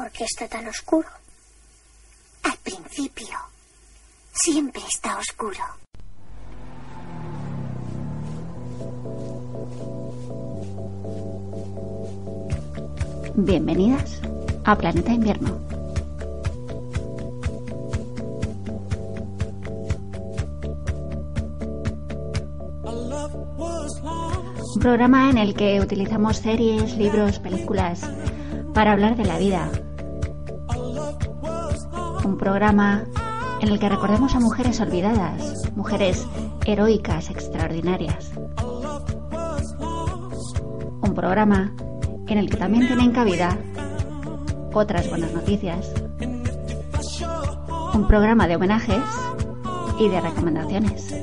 ¿Por qué está tan oscuro? Al principio, siempre está oscuro. Bienvenidas a Planeta Invierno. Un programa en el que utilizamos series, libros, películas para hablar de la vida. Un programa en el que recordemos a mujeres olvidadas, mujeres heroicas, extraordinarias. Un programa en el que también tienen cabida otras buenas noticias. Un programa de homenajes y de recomendaciones.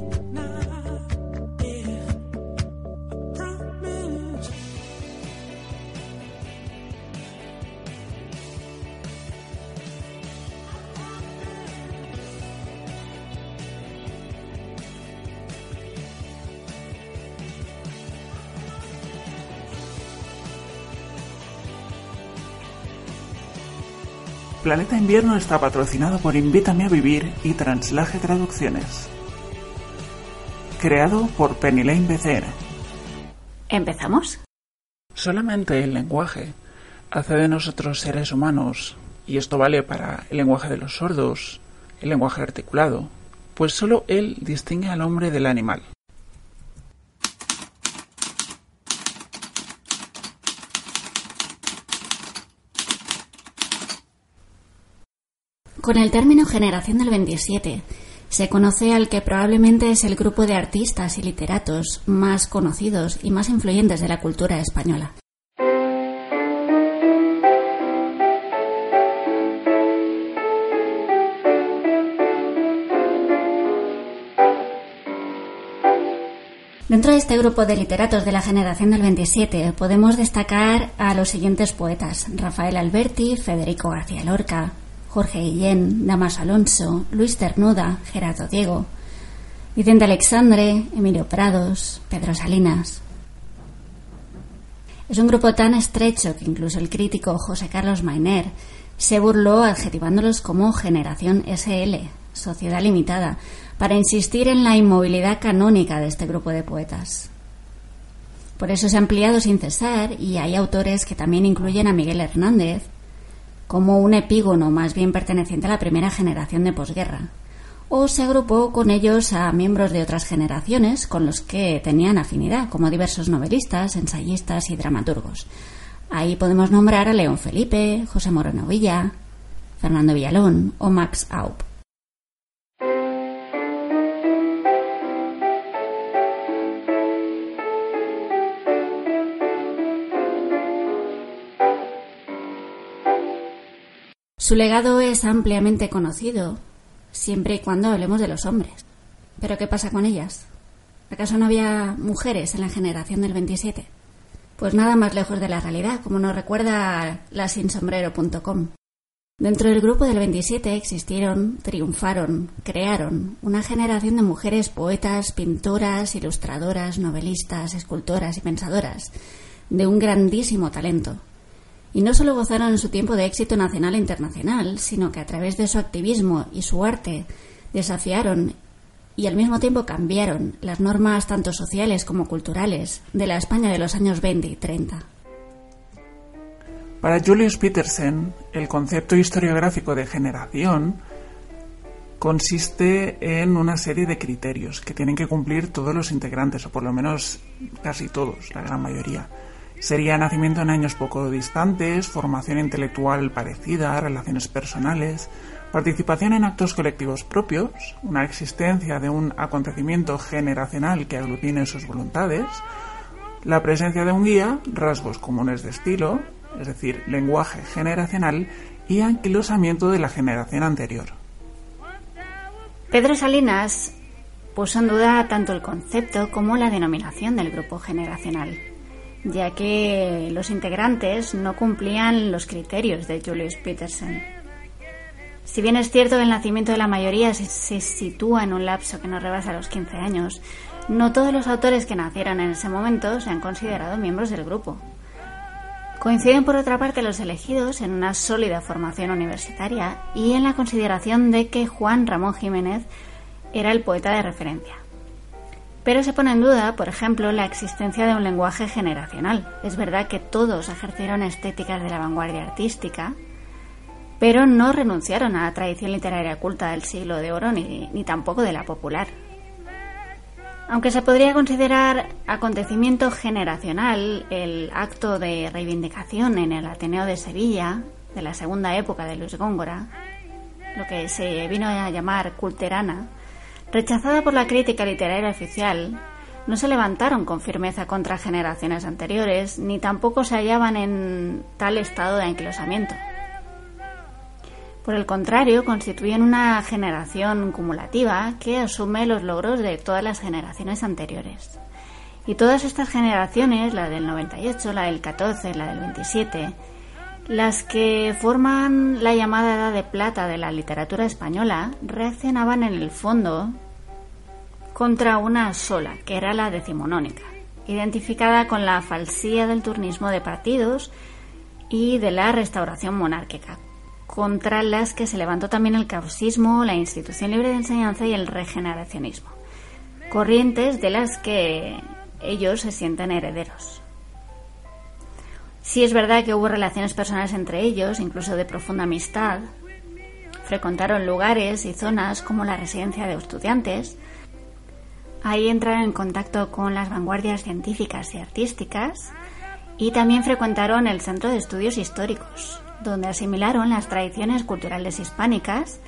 Planeta Invierno está patrocinado por Invítame a Vivir y Translaje Traducciones. Creado por Penny Lane BCN. ¿Empezamos? Solamente el lenguaje hace de nosotros seres humanos, y esto vale para el lenguaje de los sordos, el lenguaje articulado, pues solo él distingue al hombre del animal. Con el término generación del 27 se conoce al que probablemente es el grupo de artistas y literatos más conocidos y más influyentes de la cultura española. Dentro de este grupo de literatos de la generación del 27 podemos destacar a los siguientes poetas: Rafael Alberti, Federico García Lorca, Jorge Guillén, Damas Alonso, Luis Ternuda, Gerardo Diego, Vicente Alexandre, Emilio Prados, Pedro Salinas. Es un grupo tan estrecho que incluso el crítico José Carlos Mainer se burló adjetivándolos como Generación SL, Sociedad Limitada, para insistir en la inmovilidad canónica de este grupo de poetas. Por eso se ha ampliado sin cesar y hay autores que también incluyen a Miguel Hernández como un epígono más bien perteneciente a la primera generación de posguerra, o se agrupó con ellos a miembros de otras generaciones con los que tenían afinidad, como diversos novelistas, ensayistas y dramaturgos. Ahí podemos nombrar a León Felipe, José Moreno Villa, Fernando Villalón o Max Aup. Su legado es ampliamente conocido, siempre y cuando hablemos de los hombres. Pero ¿qué pasa con ellas? ¿Acaso no había mujeres en la generación del 27? Pues nada más lejos de la realidad, como nos recuerda la sinsombrero.com. Dentro del grupo del 27 existieron, triunfaron, crearon una generación de mujeres poetas, pintoras, ilustradoras, novelistas, escultoras y pensadoras, de un grandísimo talento, y no solo gozaron en su tiempo de éxito nacional e internacional, sino que a través de su activismo y su arte desafiaron y al mismo tiempo cambiaron las normas tanto sociales como culturales de la España de los años 20 y 30. Para Julius Petersen, el concepto historiográfico de generación consiste en una serie de criterios que tienen que cumplir todos los integrantes, o por lo menos casi todos, la gran mayoría. Sería nacimiento en años poco distantes, formación intelectual parecida, relaciones personales, participación en actos colectivos propios, una existencia de un acontecimiento generacional que aglutine sus voluntades, la presencia de un guía, rasgos comunes de estilo, es decir, lenguaje generacional, y anquilosamiento de la generación anterior. Pedro Salinas puso en duda tanto el concepto como la denominación del grupo generacional ya que los integrantes no cumplían los criterios de Julius Petersen. Si bien es cierto que el nacimiento de la mayoría se, sitúa en un lapso que no rebasa los 15 años, no todos los autores que nacieron en ese momento se han considerado miembros del grupo. Coinciden por otra parte los elegidos en una sólida formación universitaria y en la consideración de que Juan Ramón Jiménez era el poeta de referencia. Pero se pone en duda, por ejemplo, la existencia de un lenguaje generacional. Es verdad que todos ejercieron estéticas de la vanguardia artística, pero no renunciaron a la tradición literaria culta del siglo de oro ni, ni tampoco de la popular. Aunque se podría considerar acontecimiento generacional el acto de reivindicación en el Ateneo de Sevilla de la segunda época de Luis Góngora, lo que se vino a llamar culterana, Rechazada por la crítica literaria oficial, no se levantaron con firmeza contra generaciones anteriores, ni tampoco se hallaban en tal estado de anquilosamiento. Por el contrario, constituyen una generación cumulativa que asume los logros de todas las generaciones anteriores. Y todas estas generaciones, la del 98, la del 14, la del 27, las que forman la llamada Edad de Plata de la literatura española reaccionaban en el fondo contra una sola, que era la decimonónica, identificada con la falsía del turnismo de partidos y de la restauración monárquica, contra las que se levantó también el causismo, la institución libre de enseñanza y el regeneracionismo, corrientes de las que ellos se sienten herederos. Sí es verdad que hubo relaciones personales entre ellos, incluso de profunda amistad. Frecuentaron lugares y zonas como la residencia de estudiantes. Ahí entraron en contacto con las vanguardias científicas y artísticas. Y también frecuentaron el Centro de Estudios Históricos, donde asimilaron las tradiciones culturales hispánicas,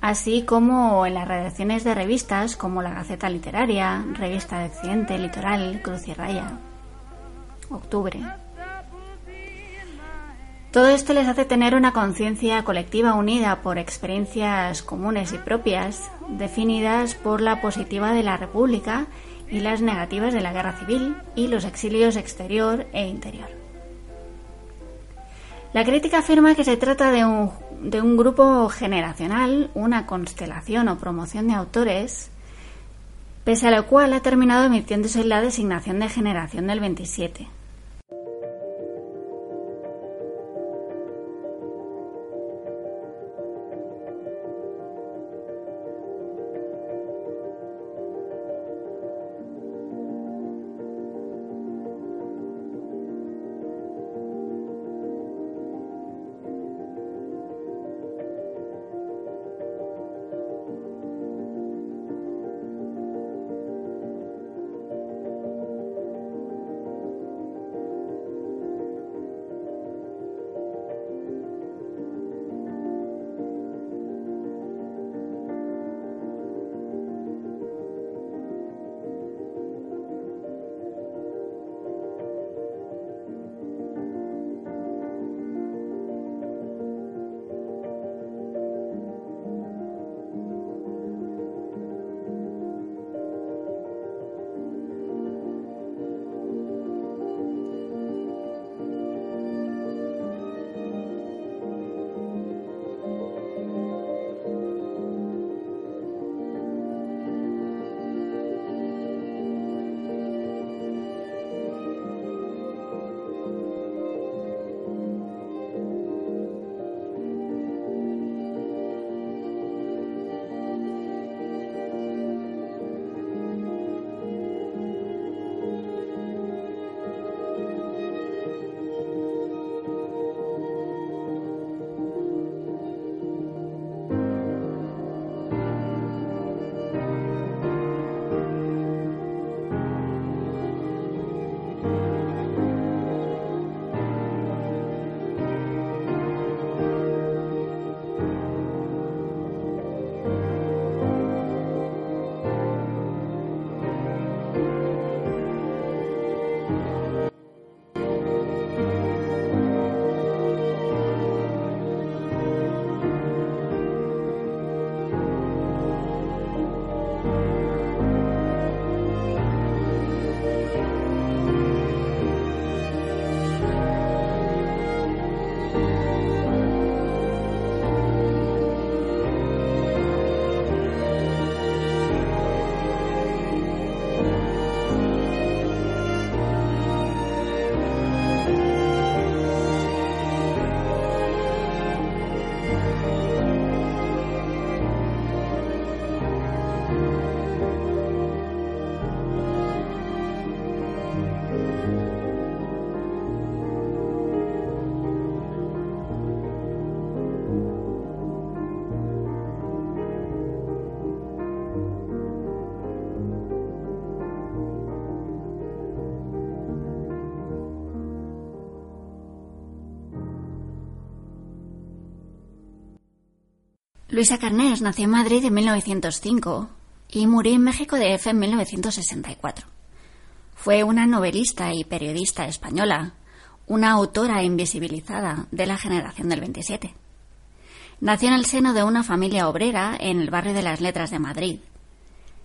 así como en las redacciones de revistas como la Gaceta Literaria, Revista de Occidente, Litoral, Cruz y Raya, Octubre. Todo esto les hace tener una conciencia colectiva unida por experiencias comunes y propias, definidas por la positiva de la República y las negativas de la guerra civil y los exilios exterior e interior. La crítica afirma que se trata de un, de un grupo generacional, una constelación o promoción de autores, pese a lo cual ha terminado emitiéndose la designación de generación del 27 Luisa Carnés nació en Madrid en 1905 y murió en México de F en 1964. Fue una novelista y periodista española, una autora invisibilizada de la generación del 27. Nació en el seno de una familia obrera en el barrio de las Letras de Madrid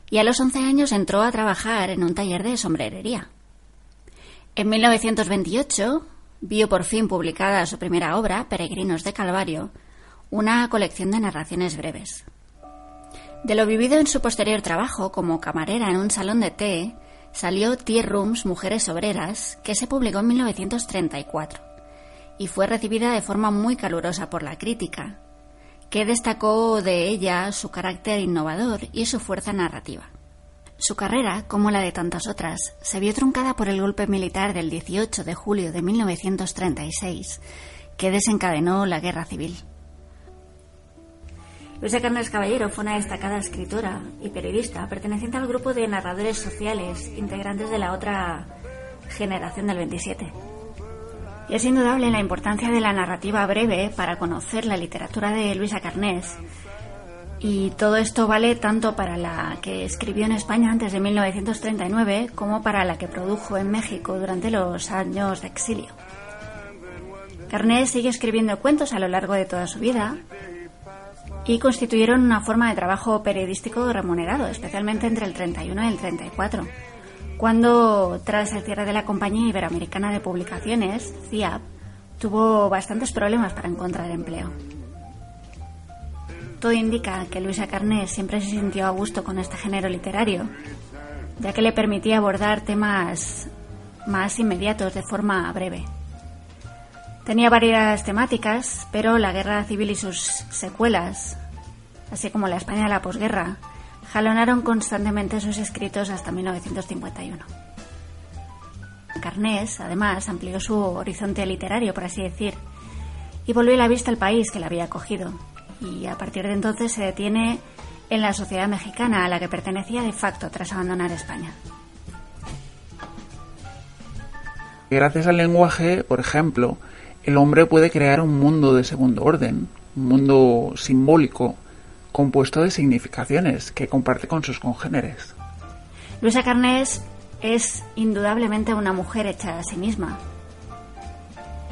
y a los 11 años entró a trabajar en un taller de sombrerería. En 1928 vio por fin publicada su primera obra, Peregrinos de Calvario, una colección de narraciones breves. De lo vivido en su posterior trabajo como camarera en un salón de té, salió Tea Rooms Mujeres Obreras, que se publicó en 1934, y fue recibida de forma muy calurosa por la crítica, que destacó de ella su carácter innovador y su fuerza narrativa. Su carrera, como la de tantas otras, se vio truncada por el golpe militar del 18 de julio de 1936, que desencadenó la guerra civil. Luisa Carnes Caballero fue una destacada escritora y periodista perteneciente al grupo de narradores sociales integrantes de la otra generación del 27. Y es indudable la importancia de la narrativa breve para conocer la literatura de Luisa Carnés. Y todo esto vale tanto para la que escribió en España antes de 1939 como para la que produjo en México durante los años de exilio. Carnés sigue escribiendo cuentos a lo largo de toda su vida y constituyeron una forma de trabajo periodístico remunerado, especialmente entre el 31 y el 34, cuando, tras el cierre de la compañía iberoamericana de publicaciones, CIAP, tuvo bastantes problemas para encontrar empleo. Todo indica que Luisa Carnés siempre se sintió a gusto con este género literario, ya que le permitía abordar temas más inmediatos de forma breve. Tenía varias temáticas, pero la guerra civil y sus secuelas, así como la España de la posguerra, jalonaron constantemente sus escritos hasta 1951. Carnés, además, amplió su horizonte literario, por así decir, y volvió la vista al país que la había acogido, y a partir de entonces se detiene en la sociedad mexicana a la que pertenecía de facto tras abandonar España. Gracias al lenguaje, por ejemplo, el hombre puede crear un mundo de segundo orden, un mundo simbólico, compuesto de significaciones que comparte con sus congéneres. Luisa Carnés es indudablemente una mujer hecha a sí misma.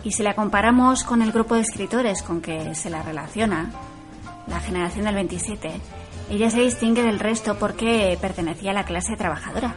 Y si la comparamos con el grupo de escritores con que se la relaciona, la generación del 27, ella se distingue del resto porque pertenecía a la clase trabajadora.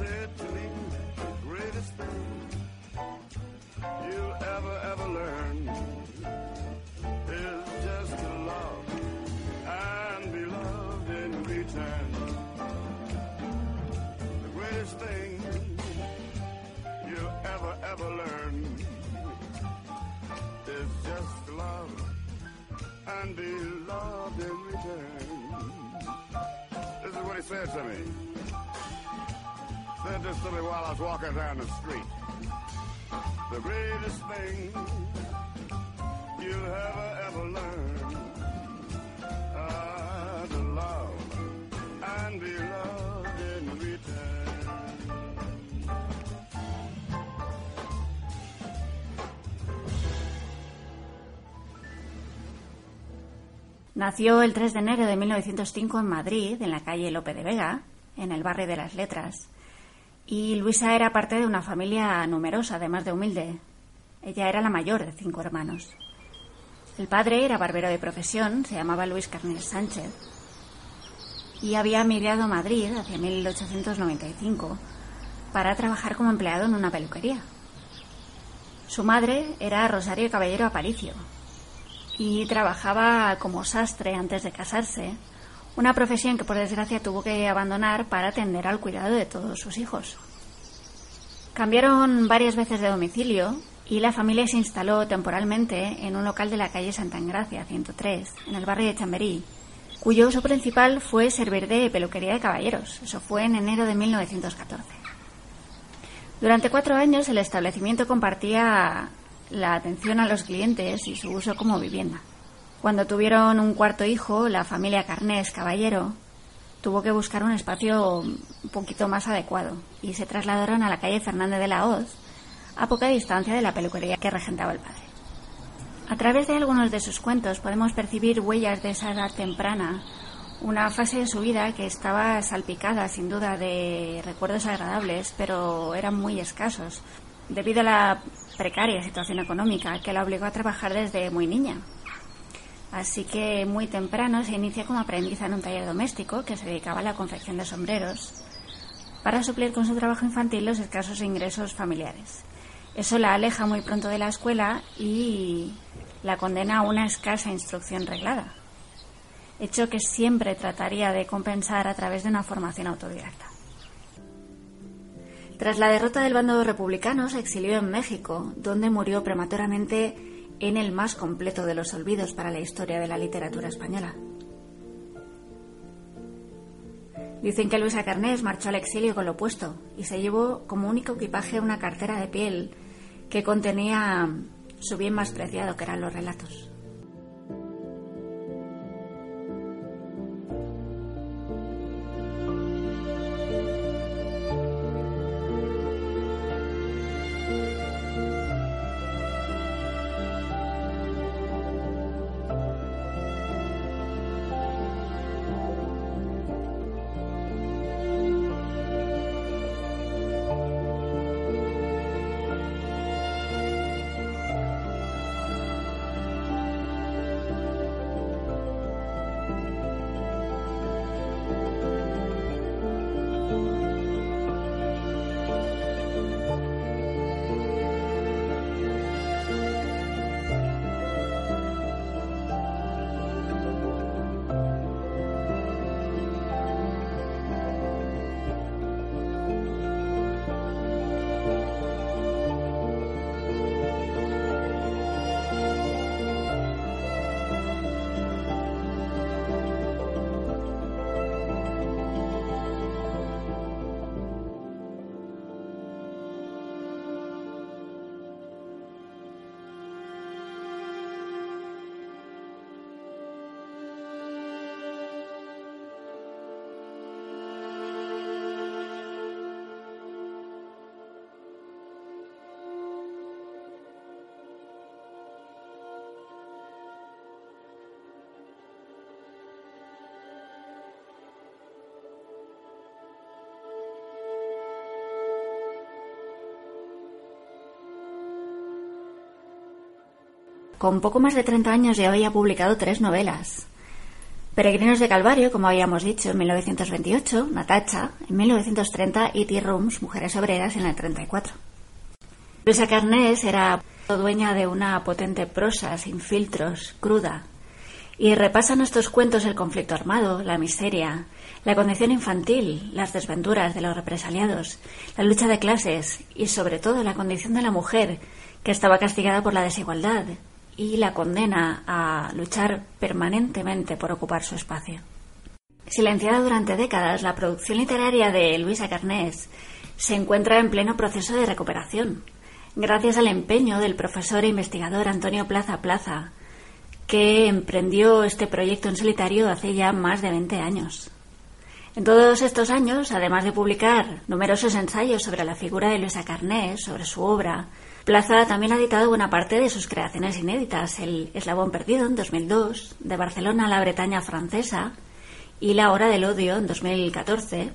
Said to me, the greatest thing you'll ever, ever learn is just to love and be loved in return. The greatest thing you'll ever, ever learn is just to love and be loved in return. This is what he said to me said this to me while I was walking down the street. The greatest thing you'll ever, ever learn uh, to love and be loved in return. Nació el 3 de enero de 1905 en Madrid, en la calle Lope de Vega, en el barrio de las Letras. Y Luisa era parte de una familia numerosa, además de humilde. Ella era la mayor de cinco hermanos. El padre era barbero de profesión, se llamaba Luis Carnel Sánchez, y había emigrado a Madrid hacia 1895 para trabajar como empleado en una peluquería. Su madre era Rosario Caballero Aparicio y trabajaba como sastre antes de casarse una profesión que por desgracia tuvo que abandonar para atender al cuidado de todos sus hijos. Cambiaron varias veces de domicilio y la familia se instaló temporalmente en un local de la calle Santa Engracia 103, en el barrio de Chamberí, cuyo uso principal fue servir de peluquería de caballeros. Eso fue en enero de 1914. Durante cuatro años el establecimiento compartía la atención a los clientes y su uso como vivienda. Cuando tuvieron un cuarto hijo, la familia Carnés Caballero tuvo que buscar un espacio un poquito más adecuado y se trasladaron a la calle Fernández de la Hoz, a poca distancia de la peluquería que regentaba el padre. A través de algunos de sus cuentos podemos percibir huellas de esa edad temprana, una fase de su vida que estaba salpicada sin duda de recuerdos agradables, pero eran muy escasos, debido a la precaria situación económica que la obligó a trabajar desde muy niña. Así que muy temprano se inicia como aprendiz en un taller doméstico que se dedicaba a la confección de sombreros para suplir con su trabajo infantil los escasos ingresos familiares. Eso la aleja muy pronto de la escuela y la condena a una escasa instrucción reglada, hecho que siempre trataría de compensar a través de una formación autodidacta. Tras la derrota del bando republicano se exilió en México, donde murió prematuramente en el más completo de los olvidos para la historia de la literatura española. Dicen que Luisa Carnés marchó al exilio con lo opuesto y se llevó como único equipaje una cartera de piel que contenía su bien más preciado, que eran los relatos. Con poco más de 30 años ya había publicado tres novelas. Peregrinos de Calvario, como habíamos dicho, en 1928, Natacha, en 1930 y Tea Rooms, Mujeres Obreras, en el 34. Luisa Carnés era dueña de una potente prosa, sin filtros, cruda, y repasa en estos cuentos el conflicto armado, la miseria, la condición infantil, las desventuras de los represaliados, la lucha de clases y sobre todo la condición de la mujer, que estaba castigada por la desigualdad, y la condena a luchar permanentemente por ocupar su espacio. Silenciada durante décadas, la producción literaria de Luisa Carnés se encuentra en pleno proceso de recuperación, gracias al empeño del profesor e investigador Antonio Plaza Plaza, que emprendió este proyecto en solitario hace ya más de 20 años. En todos estos años, además de publicar numerosos ensayos sobre la figura de Luisa Carnés, sobre su obra, Plaza también ha editado buena parte de sus creaciones inéditas, El Eslabón Perdido en 2002, De Barcelona a la Bretaña francesa y La Hora del Odio en 2014.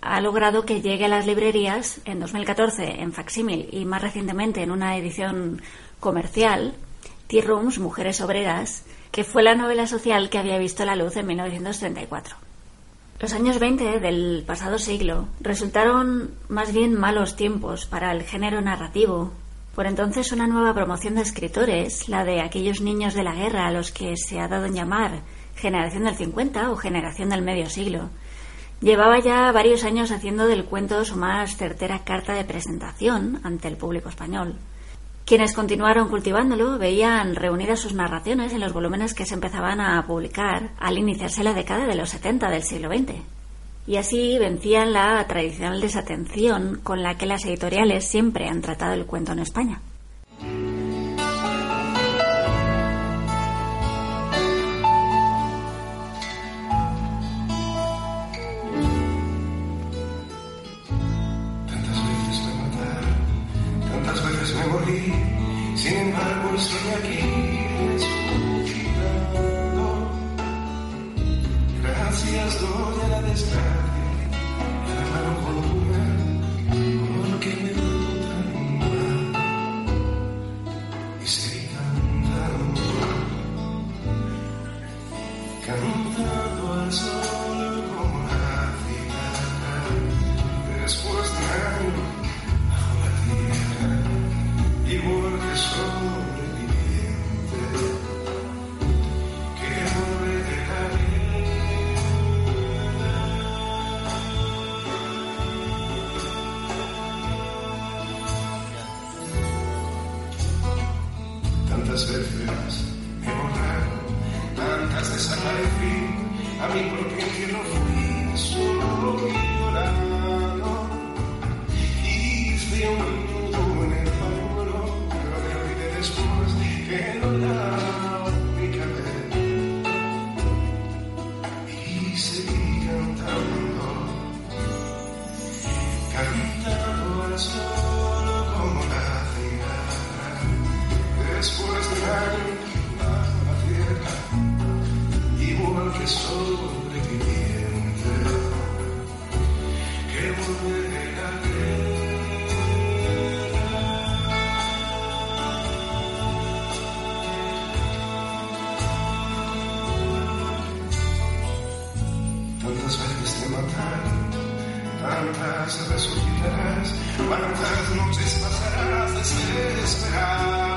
Ha logrado que llegue a las librerías en 2014 en facsímil y más recientemente en una edición comercial, Tea Rooms, Mujeres Obreras, que fue la novela social que había visto la luz en 1934. Los años 20 del pasado siglo resultaron más bien malos tiempos para el género narrativo, por entonces una nueva promoción de escritores, la de aquellos niños de la guerra a los que se ha dado en llamar generación del 50 o generación del medio siglo, llevaba ya varios años haciendo del cuento su más certera carta de presentación ante el público español. Quienes continuaron cultivándolo veían reunidas sus narraciones en los volúmenes que se empezaban a publicar al iniciarse la década de los 70 del siglo XX. Y así vencían la tradicional desatención con la que las editoriales siempre han tratado el cuento en España. nos desplazarás desesperado.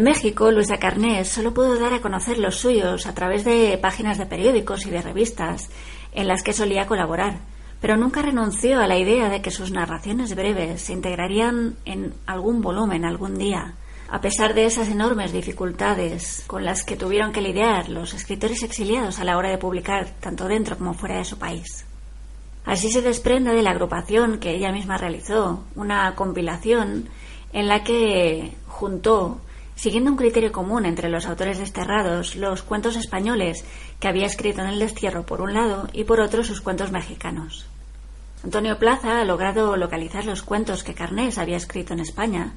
En México, Luisa Carnés solo pudo dar a conocer los suyos a través de páginas de periódicos y de revistas en las que solía colaborar, pero nunca renunció a la idea de que sus narraciones breves se integrarían en algún volumen algún día, a pesar de esas enormes dificultades con las que tuvieron que lidiar los escritores exiliados a la hora de publicar tanto dentro como fuera de su país. Así se desprende de la agrupación que ella misma realizó, una compilación en la que juntó siguiendo un criterio común entre los autores desterrados, los cuentos españoles que había escrito en el destierro por un lado y por otro sus cuentos mexicanos. Antonio Plaza ha logrado localizar los cuentos que Carnés había escrito en España,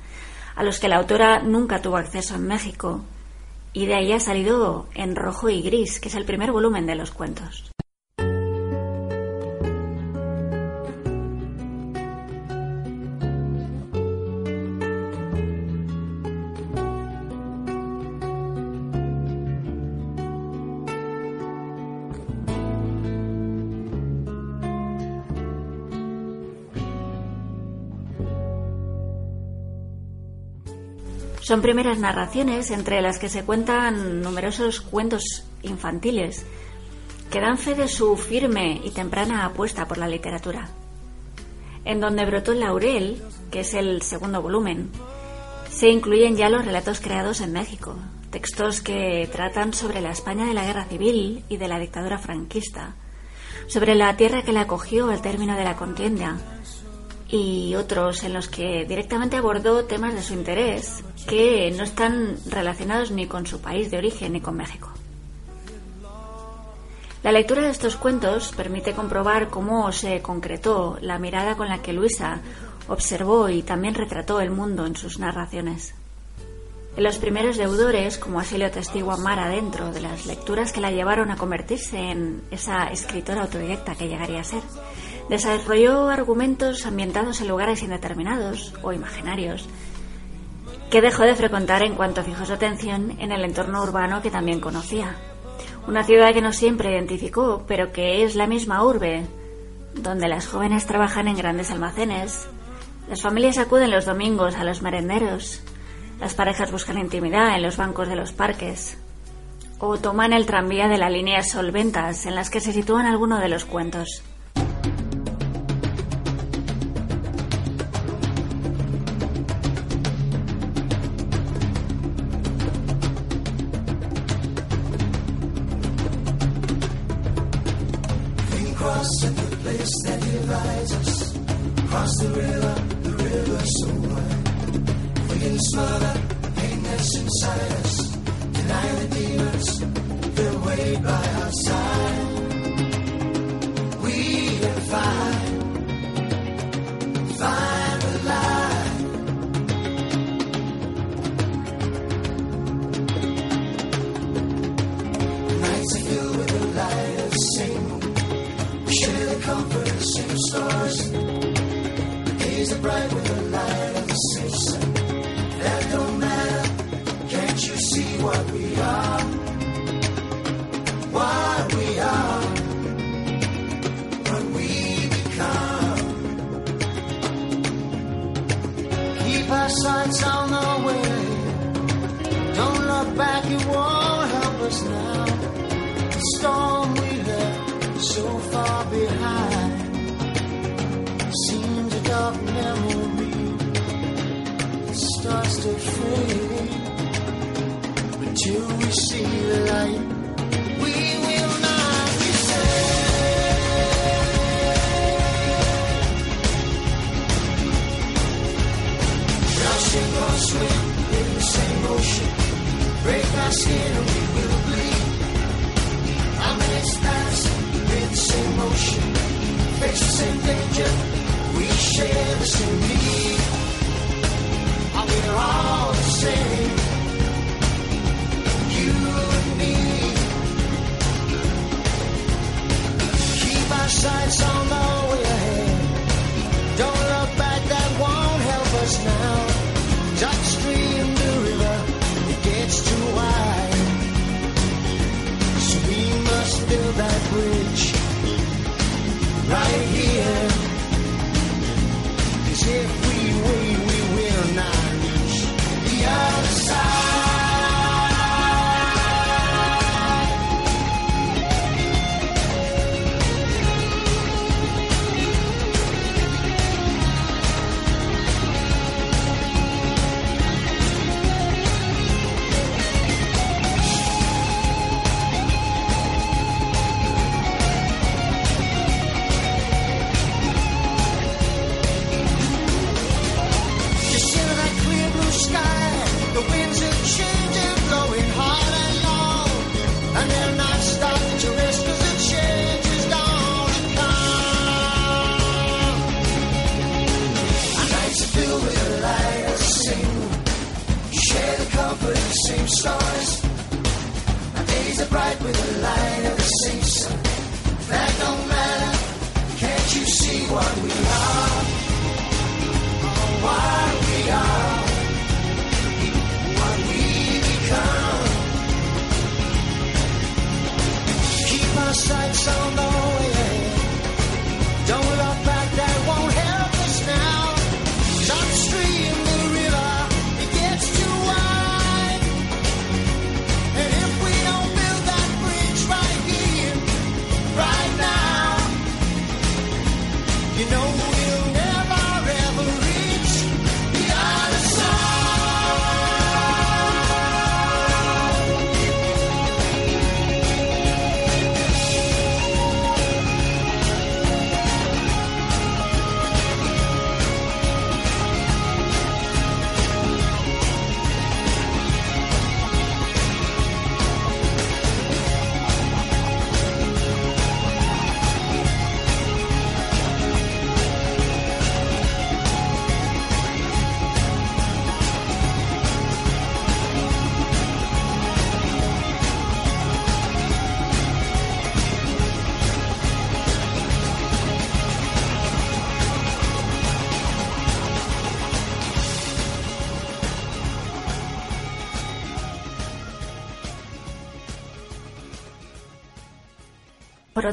a los que la autora nunca tuvo acceso en México, y de ahí ha salido En Rojo y Gris, que es el primer volumen de los cuentos. Son primeras narraciones entre las que se cuentan numerosos cuentos infantiles que dan fe de su firme y temprana apuesta por la literatura. En donde brotó el laurel, que es el segundo volumen, se incluyen ya los relatos creados en México, textos que tratan sobre la España de la Guerra Civil y de la dictadura franquista, sobre la tierra que la acogió al término de la contienda y otros en los que directamente abordó temas de su interés que no están relacionados ni con su país de origen ni con México. La lectura de estos cuentos permite comprobar cómo se concretó la mirada con la que Luisa observó y también retrató el mundo en sus narraciones. En los primeros deudores, como así lo testigua Mara dentro de las lecturas que la llevaron a convertirse en esa escritora autodidacta que llegaría a ser, desarrolló argumentos ambientados en lugares indeterminados o imaginarios, que dejó de frecuentar en cuanto fijó su atención en el entorno urbano que también conocía. Una ciudad que no siempre identificó, pero que es la misma urbe, donde las jóvenes trabajan en grandes almacenes, las familias acuden los domingos a los merenderos, las parejas buscan intimidad en los bancos de los parques, o toman el tranvía de la línea Solventas, en las que se sitúan algunos de los cuentos.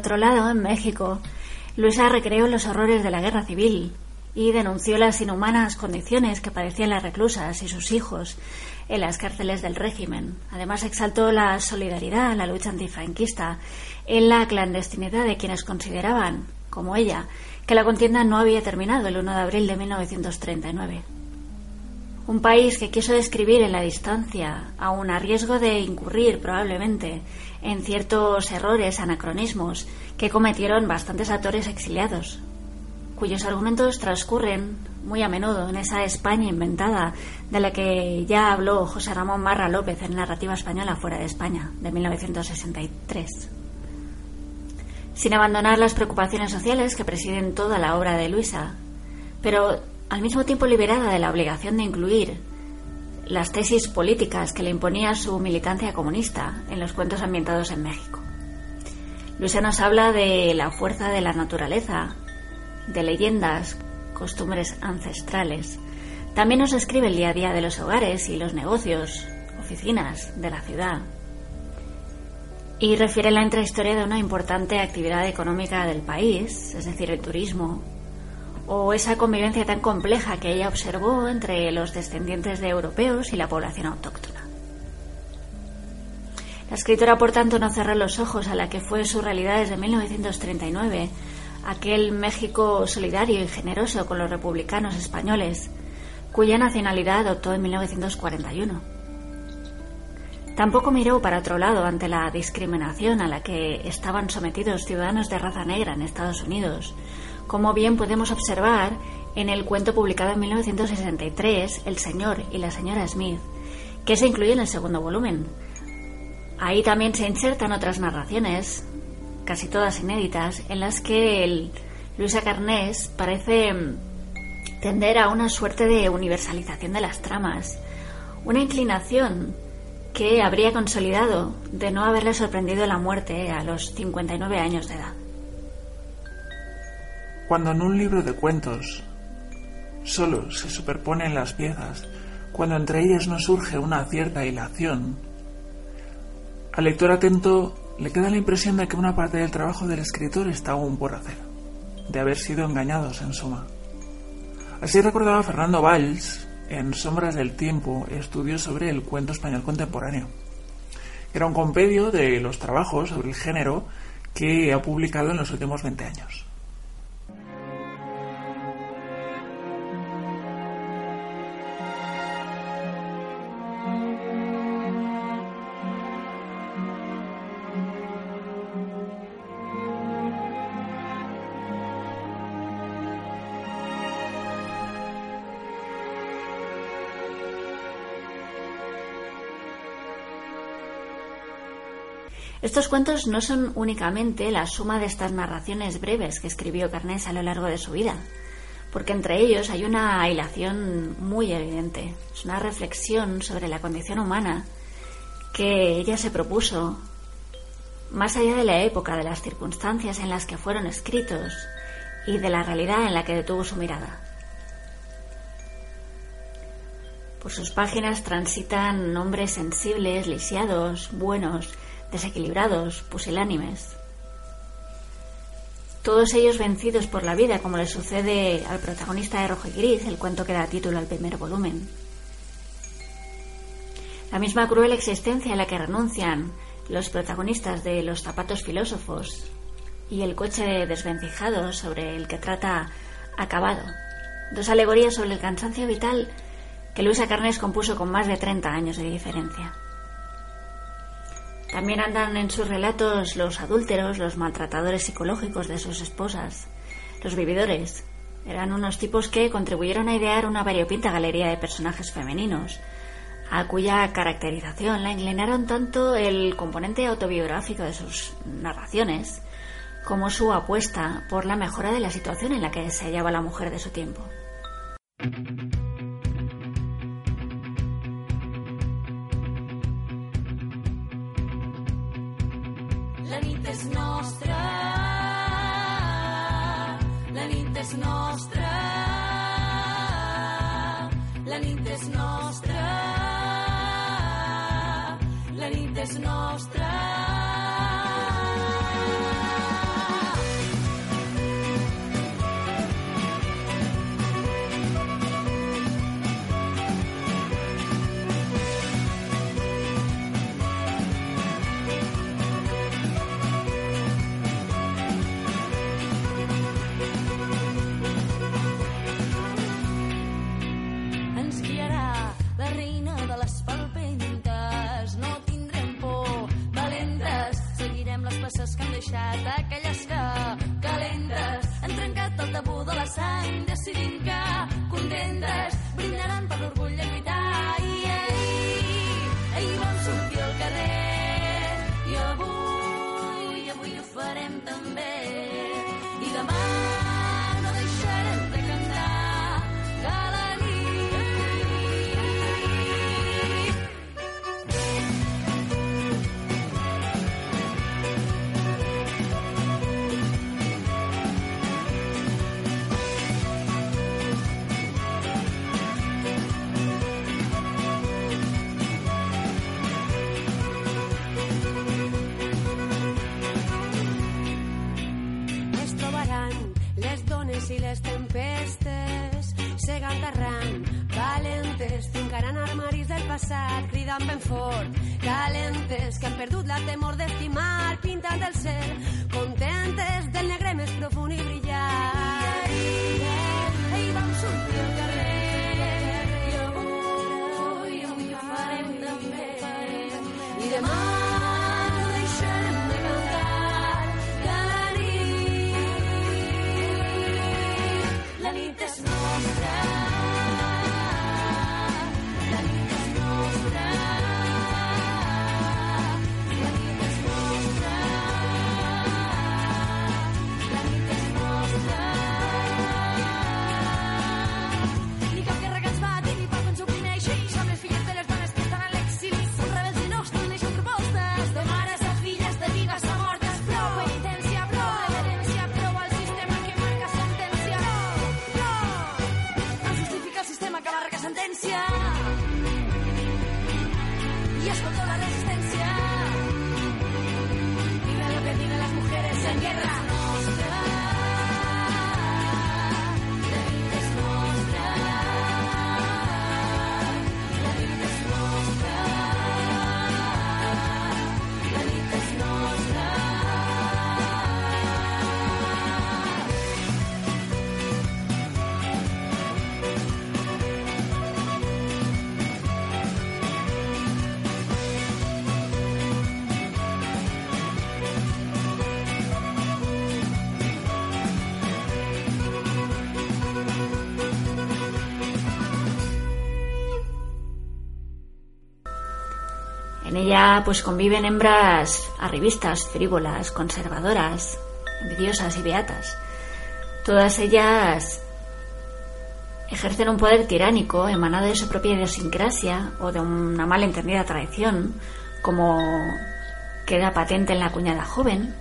Otro lado, en México, Luisa recreó los horrores de la guerra civil y denunció las inhumanas condiciones que padecían las reclusas y sus hijos en las cárceles del régimen. Además, exaltó la solidaridad, la lucha antifranquista en la clandestinidad de quienes consideraban, como ella, que la contienda no había terminado el 1 de abril de 1939. Un país que quiso describir en la distancia, aun a riesgo de incurrir probablemente en ciertos errores, anacronismos que cometieron bastantes actores exiliados, cuyos argumentos transcurren muy a menudo en esa España inventada de la que ya habló José Ramón Marra López en Narrativa Española fuera de España, de 1963. Sin abandonar las preocupaciones sociales que presiden toda la obra de Luisa, pero al mismo tiempo liberada de la obligación de incluir las tesis políticas que le imponía su militancia comunista en los cuentos ambientados en México. Luisa nos habla de la fuerza de la naturaleza, de leyendas, costumbres ancestrales. También nos escribe el día a día de los hogares y los negocios, oficinas de la ciudad. Y refiere la intrahistoria de una importante actividad económica del país, es decir, el turismo, o esa convivencia tan compleja que ella observó entre los descendientes de europeos y la población autóctona. La escritora, por tanto, no cerró los ojos a la que fue su realidad desde 1939, aquel México solidario y generoso con los republicanos españoles, cuya nacionalidad adoptó en 1941. Tampoco miró para otro lado ante la discriminación a la que estaban sometidos ciudadanos de raza negra en Estados Unidos, como bien podemos observar en el cuento publicado en 1963, El señor y la señora Smith, que se incluye en el segundo volumen. Ahí también se insertan otras narraciones, casi todas inéditas, en las que Luisa Carnés parece tender a una suerte de universalización de las tramas, una inclinación que habría consolidado de no haberle sorprendido la muerte a los 59 años de edad. Cuando en un libro de cuentos solo se superponen las piezas, cuando entre ellas no surge una cierta hilación, al lector atento le queda la impresión de que una parte del trabajo del escritor está aún por hacer, de haber sido engañados en suma. Así recordaba Fernando Valls en Sombras del Tiempo, estudios sobre el cuento español contemporáneo. Era un compendio de los trabajos sobre el género que ha publicado en los últimos 20 años. Estos cuentos no son únicamente la suma de estas narraciones breves que escribió Carnés a lo largo de su vida, porque entre ellos hay una hilación muy evidente. Es una reflexión sobre la condición humana que ella se propuso, más allá de la época, de las circunstancias en las que fueron escritos y de la realidad en la que detuvo su mirada. Por sus páginas transitan hombres sensibles, lisiados, buenos, desequilibrados, pusilánimes. Todos ellos vencidos por la vida, como le sucede al protagonista de Rojo y Gris, el cuento que da título al primer volumen. La misma cruel existencia a la que renuncian los protagonistas de Los zapatos filósofos y el coche desvencijado sobre el que trata Acabado. Dos alegorías sobre el cansancio vital que Luisa Carnes compuso con más de 30 años de diferencia. También andan en sus relatos los adúlteros, los maltratadores psicológicos de sus esposas, los vividores. Eran unos tipos que contribuyeron a idear una variopinta galería de personajes femeninos, a cuya caracterización la inclinaron tanto el componente autobiográfico de sus narraciones como su apuesta por la mejora de la situación en la que se hallaba la mujer de su tiempo. és nostra, la nit és nostra, la nit és nostra. Peces que han deixat aquelles que calentes? Han trencat el tabú de la sang decidint que les dones i les tempestes. Segant arran valentes trencaran armaris del passat cridant ben fort calentes que han perdut la temor d'estimar pintant el cel contentes del negre més profund i brillant ella pues conviven hembras arribistas, frívolas, conservadoras, envidiosas y beatas. Todas ellas ejercen un poder tiránico emanado de su propia idiosincrasia o de una malentendida tradición, como queda patente en la cuñada joven,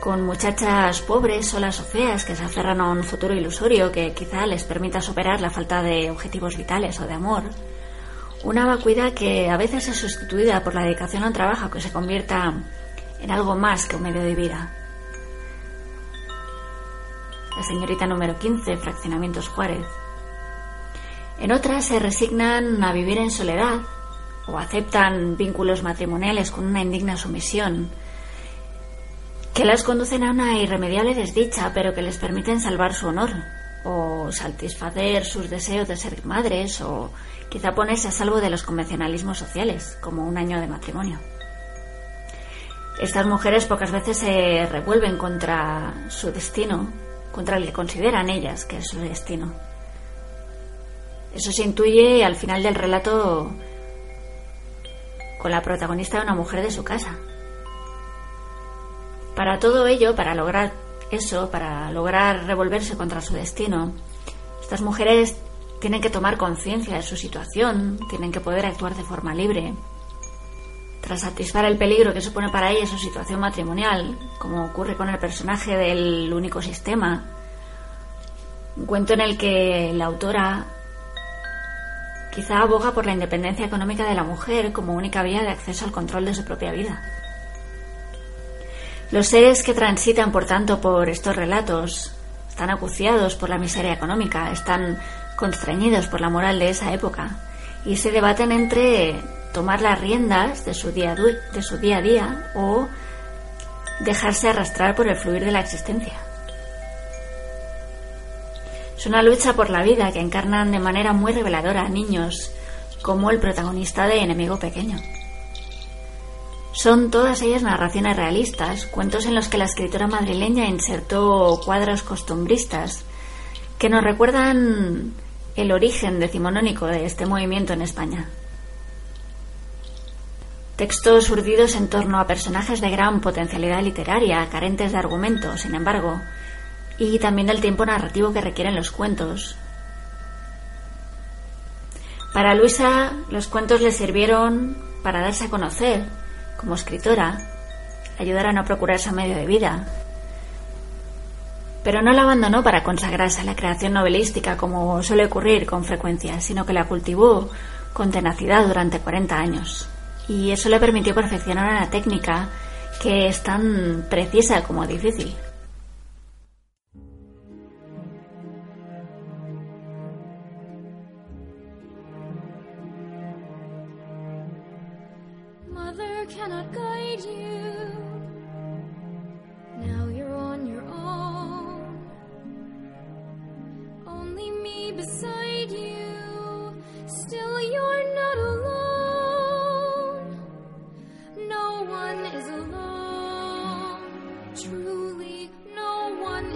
con muchachas pobres, solas o feas, que se aferran a un futuro ilusorio que quizá les permita superar la falta de objetivos vitales o de amor. Una vacuidad que a veces es sustituida por la dedicación a un trabajo que se convierta en algo más que un medio de vida. La señorita número 15, Fraccionamientos Juárez. En otras se resignan a vivir en soledad o aceptan vínculos matrimoniales con una indigna sumisión que las conducen a una irremediable desdicha, pero que les permiten salvar su honor o satisfacer sus deseos de ser madres o quizá ponerse a salvo de los convencionalismos sociales, como un año de matrimonio. Estas mujeres pocas veces se revuelven contra su destino, contra el que consideran ellas que es su destino. Eso se intuye al final del relato con la protagonista de una mujer de su casa. Para todo ello, para lograr eso, para lograr revolverse contra su destino, estas mujeres tienen que tomar conciencia de su situación, tienen que poder actuar de forma libre. Tras satisfacer el peligro que supone para ellas su situación matrimonial, como ocurre con el personaje del único sistema, un cuento en el que la autora quizá aboga por la independencia económica de la mujer como única vía de acceso al control de su propia vida. Los seres que transitan, por tanto, por estos relatos están acuciados por la miseria económica, están constreñidos por la moral de esa época y se debaten entre tomar las riendas de su día, de su día a día o dejarse arrastrar por el fluir de la existencia. Es una lucha por la vida que encarnan de manera muy reveladora a niños como el protagonista de Enemigo Pequeño. Son todas ellas narraciones realistas, cuentos en los que la escritora madrileña insertó cuadros costumbristas que nos recuerdan el origen decimonónico de este movimiento en España. Textos urdidos en torno a personajes de gran potencialidad literaria, carentes de argumentos, sin embargo, y también del tiempo narrativo que requieren los cuentos. Para Luisa, los cuentos le sirvieron para darse a conocer como escritora, ayudar a no procurarse un medio de vida. Pero no la abandonó para consagrarse a la creación novelística como suele ocurrir con frecuencia, sino que la cultivó con tenacidad durante 40 años y eso le permitió perfeccionar una técnica que es tan precisa como difícil.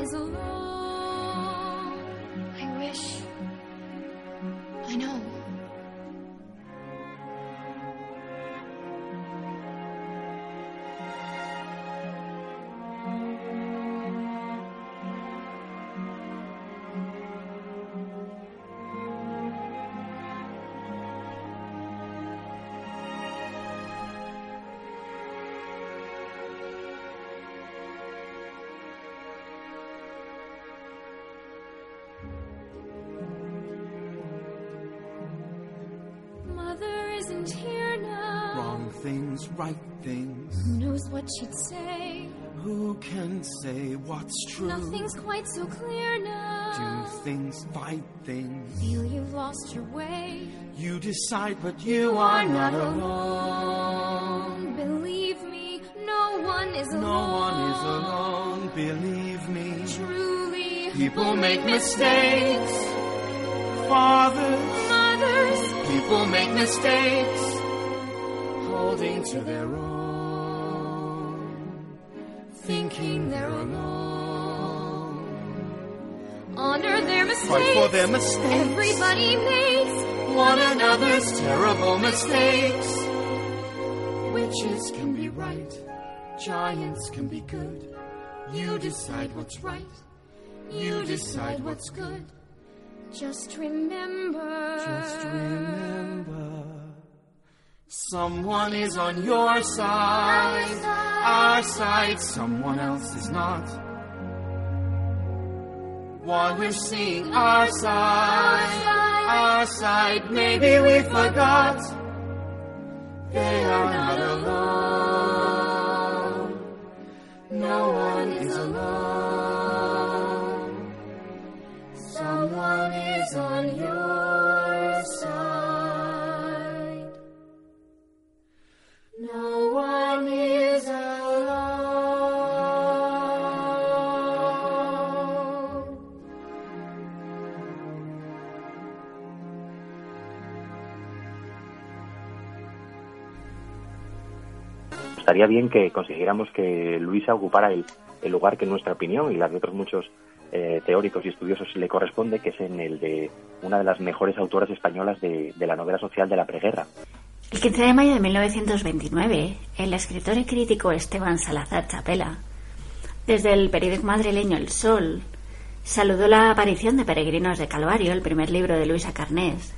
Is alone. Things, right things. Who knows what she'd say? Who can say what's true? Nothing's quite so clear now. Do things, fight things. Feel you've lost your way. You decide, but you are not alone. Believe me, no one is alone. No one is alone, believe me. Truly, People make mistakes. Fathers, mothers, people make mistakes. Holding to their own. Thinking they're alone. honor their mistakes. Fight for their mistakes. Everybody makes one another's terrible mistakes. Witches can be right, giants can be good. You decide what's right, you decide what's good. Just remember. Just remember, someone is on your side, our side, someone else is not. While we're seeing our side, our side, maybe we forgot. They are not alone. No one is alone. Someone is on your estaría bien que consiguiéramos que Luisa ocupara el, lugar que en nuestra opinión y las de otros muchos eh, teóricos y estudiosos le corresponde, que es en el de una de las mejores autoras españolas de, de la novela social de la preguerra. El 15 de mayo de 1929, el escritor y crítico Esteban Salazar Chapela, desde el periódico madrileño El Sol, saludó la aparición de Peregrinos de Calvario, el primer libro de Luisa Carnés,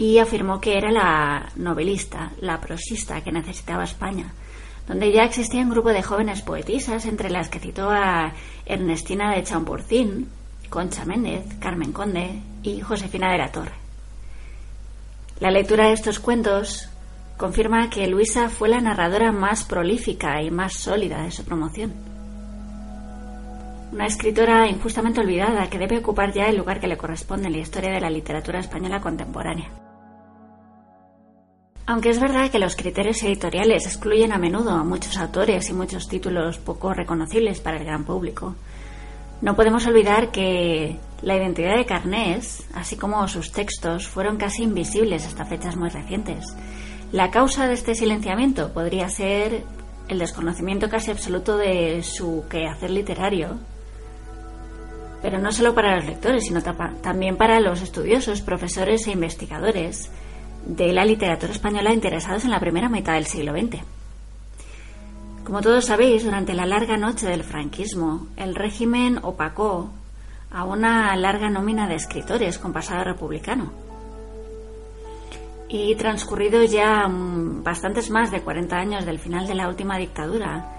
y afirmó que era la novelista, la prosista que necesitaba España, donde ya existía un grupo de jóvenes poetisas, entre las que citó a Ernestina de Champurcín, Concha Méndez, Carmen Conde y Josefina de la Torre. La lectura de estos cuentos confirma que Luisa fue la narradora más prolífica y más sólida de su promoción. Una escritora injustamente olvidada que debe ocupar ya el lugar que le corresponde en la historia de la literatura española contemporánea. Aunque es verdad que los criterios editoriales excluyen a menudo a muchos autores y muchos títulos poco reconocibles para el gran público, no podemos olvidar que la identidad de Carnés, así como sus textos, fueron casi invisibles hasta fechas muy recientes. La causa de este silenciamiento podría ser el desconocimiento casi absoluto de su quehacer literario, pero no solo para los lectores, sino también para los estudiosos, profesores e investigadores de la literatura española interesados en la primera mitad del siglo XX. Como todos sabéis, durante la larga noche del franquismo, el régimen opacó a una larga nómina de escritores con pasado republicano. Y transcurridos ya mm, bastantes más de 40 años del final de la última dictadura,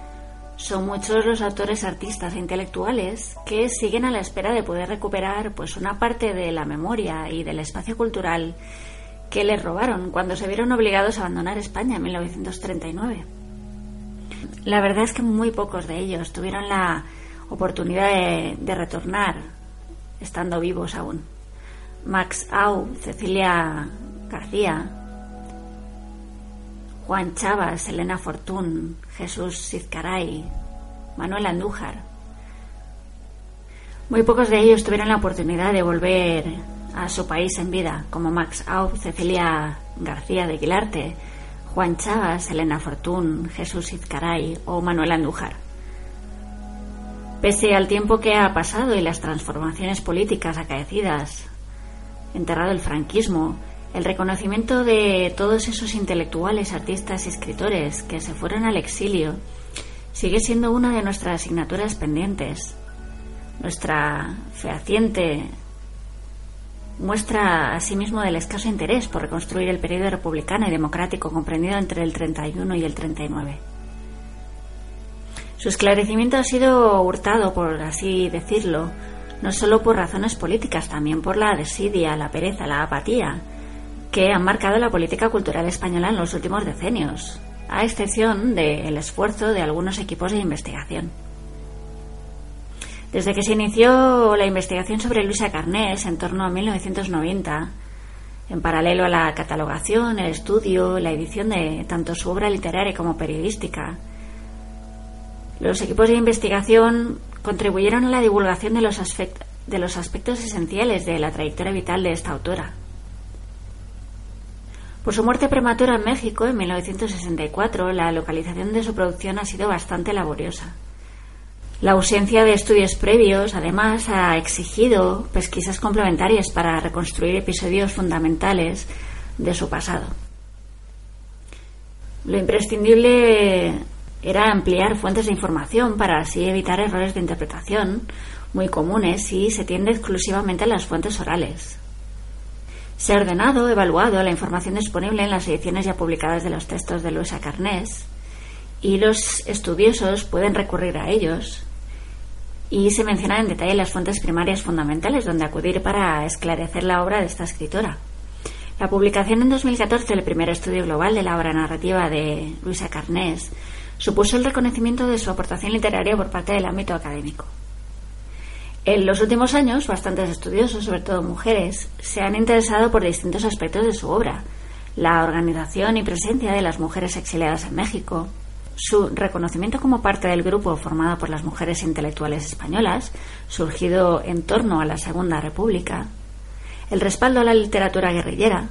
son muchos los autores, artistas e intelectuales que siguen a la espera de poder recuperar pues una parte de la memoria y del espacio cultural que les robaron cuando se vieron obligados a abandonar España en 1939. La verdad es que muy pocos de ellos tuvieron la oportunidad de, retornar estando vivos aún. Max Au, Cecilia García, Juan Chavas, Elena Fortún, Jesús Sizcaray, Manuel Andújar. Muy pocos de ellos tuvieron la oportunidad de volver a su país en vida, como Max Au, Cecilia García de Guilarte, Juan Chavas, Elena Fortún, Jesús Izcaray o Manuel Andújar. Pese al tiempo que ha pasado y las transformaciones políticas acaecidas, enterrado el franquismo, el reconocimiento de todos esos intelectuales, artistas y escritores que se fueron al exilio sigue siendo una de nuestras asignaturas pendientes. Nuestra fehaciente muestra asimismo del escaso interés por reconstruir el periodo republicano y democrático comprendido entre el 31 y el 39. Su esclarecimiento ha sido hurtado, por así decirlo, no solo por razones políticas, también por la desidia, la pereza, la apatía, que han marcado la política cultural española en los últimos decenios, a excepción del esfuerzo de algunos equipos de investigación. Desde que se inició la investigación sobre Luisa Carnés en torno a 1990, en paralelo a la catalogación, el estudio, la edición de tanto su obra literaria como periodística, los equipos de investigación contribuyeron a la divulgación de los, de los aspectos esenciales de la trayectoria vital de esta autora. Por su muerte prematura en México en 1964, la localización de su producción ha sido bastante laboriosa. La ausencia de estudios previos, además, ha exigido pesquisas complementarias para reconstruir episodios fundamentales de su pasado. Lo imprescindible era ampliar fuentes de información para así evitar errores de interpretación muy comunes si se tiende exclusivamente a las fuentes orales. Se ha ordenado, evaluado la información disponible en las ediciones ya publicadas de los textos de Luisa Carnés y los estudiosos pueden recurrir a ellos y se mencionan en detalle las fuentes primarias fundamentales donde acudir para esclarecer la obra de esta escritora. La publicación en 2014 del primer estudio global de la obra narrativa de Luisa Carnés supuso el reconocimiento de su aportación literaria por parte del ámbito académico. En los últimos años, bastantes estudiosos, sobre todo mujeres, se han interesado por distintos aspectos de su obra. La organización y presencia de las mujeres exiliadas en México, su reconocimiento como parte del grupo formado por las mujeres intelectuales españolas, surgido en torno a la Segunda República, el respaldo a la literatura guerrillera,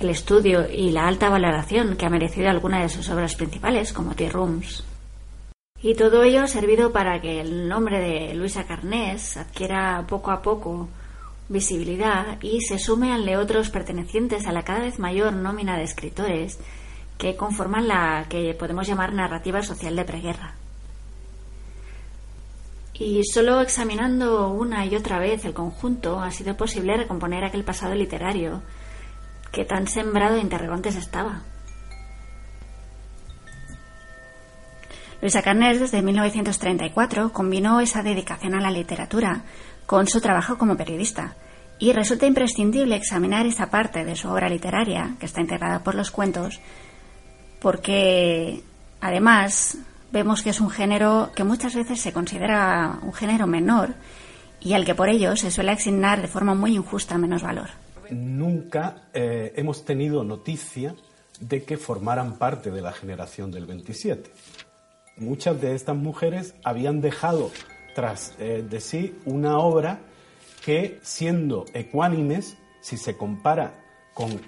el estudio y la alta valoración que ha merecido alguna de sus obras principales, como Tea Rooms. Y todo ello ha servido para que el nombre de Luisa Carnés adquiera poco a poco visibilidad y se sume al de otros pertenecientes a la cada vez mayor nómina de escritores que conforman la que podemos llamar narrativa social de preguerra. Y solo examinando una y otra vez el conjunto ha sido posible recomponer aquel pasado literario que tan sembrado de interrogantes estaba. Luisa Carnés, desde 1934, combinó esa dedicación a la literatura con su trabajo como periodista, y resulta imprescindible examinar esa parte de su obra literaria, que está integrada por los cuentos, porque además vemos que es un género que muchas veces se considera un género menor y al que por ello se suele asignar de forma muy injusta menos valor. Nunca eh, hemos tenido noticia de que formaran parte de la generación del 27. Muchas de estas mujeres habían dejado tras eh, de sí una obra que, siendo ecuánimes, si se compara con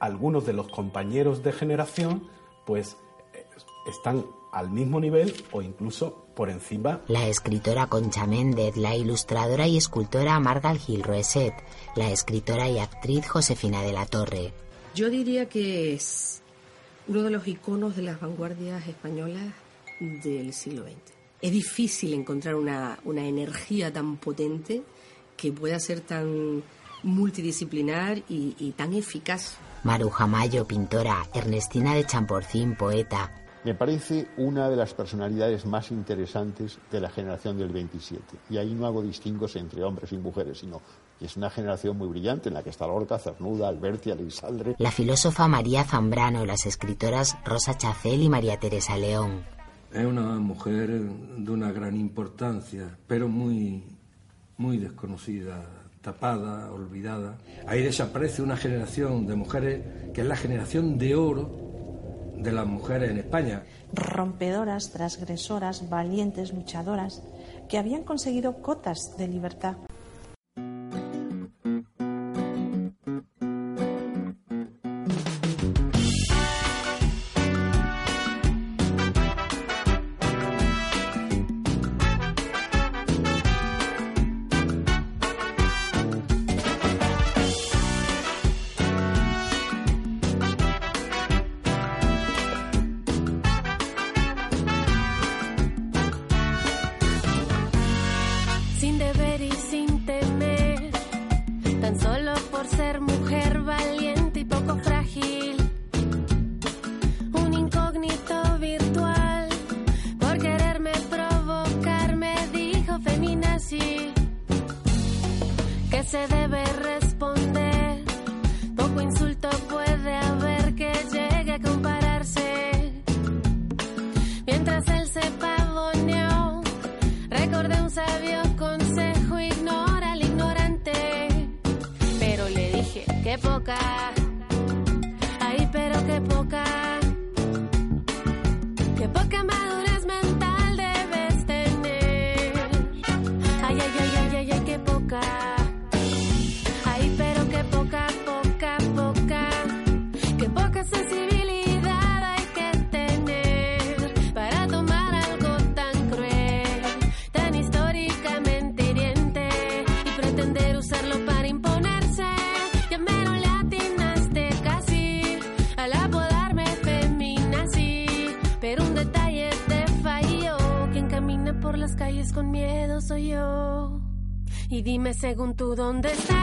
algunos de los compañeros de generación pues eh, están al mismo nivel o incluso por encima. La escritora Concha Méndez, la ilustradora y escultora Margal Gil Roeset, la escritora y actriz Josefina de la Torre. Yo diría que es uno de los iconos de las vanguardias españolas del siglo XX. Es difícil encontrar una, una energía tan potente que pueda ser tan multidisciplinar y, y tan eficaz. Maruja Mayo, pintora, Ernestina de Champorcín, poeta, me parece una de las personalidades más interesantes de la generación del 27. Y ahí no hago distingos entre hombres y mujeres, sino que es una generación muy brillante en la que está Lorca, Cernuda, Alberti, Alisaldre. La filósofa María Zambrano, las escritoras Rosa Chacel y María Teresa León. Es una mujer de una gran importancia, pero muy, muy desconocida, tapada, olvidada. Ahí desaparece una generación de mujeres que es la generación de oro de las mujeres en España. Rompedoras, transgresoras, valientes, luchadoras, que habían conseguido cotas de libertad. Según tú dónde están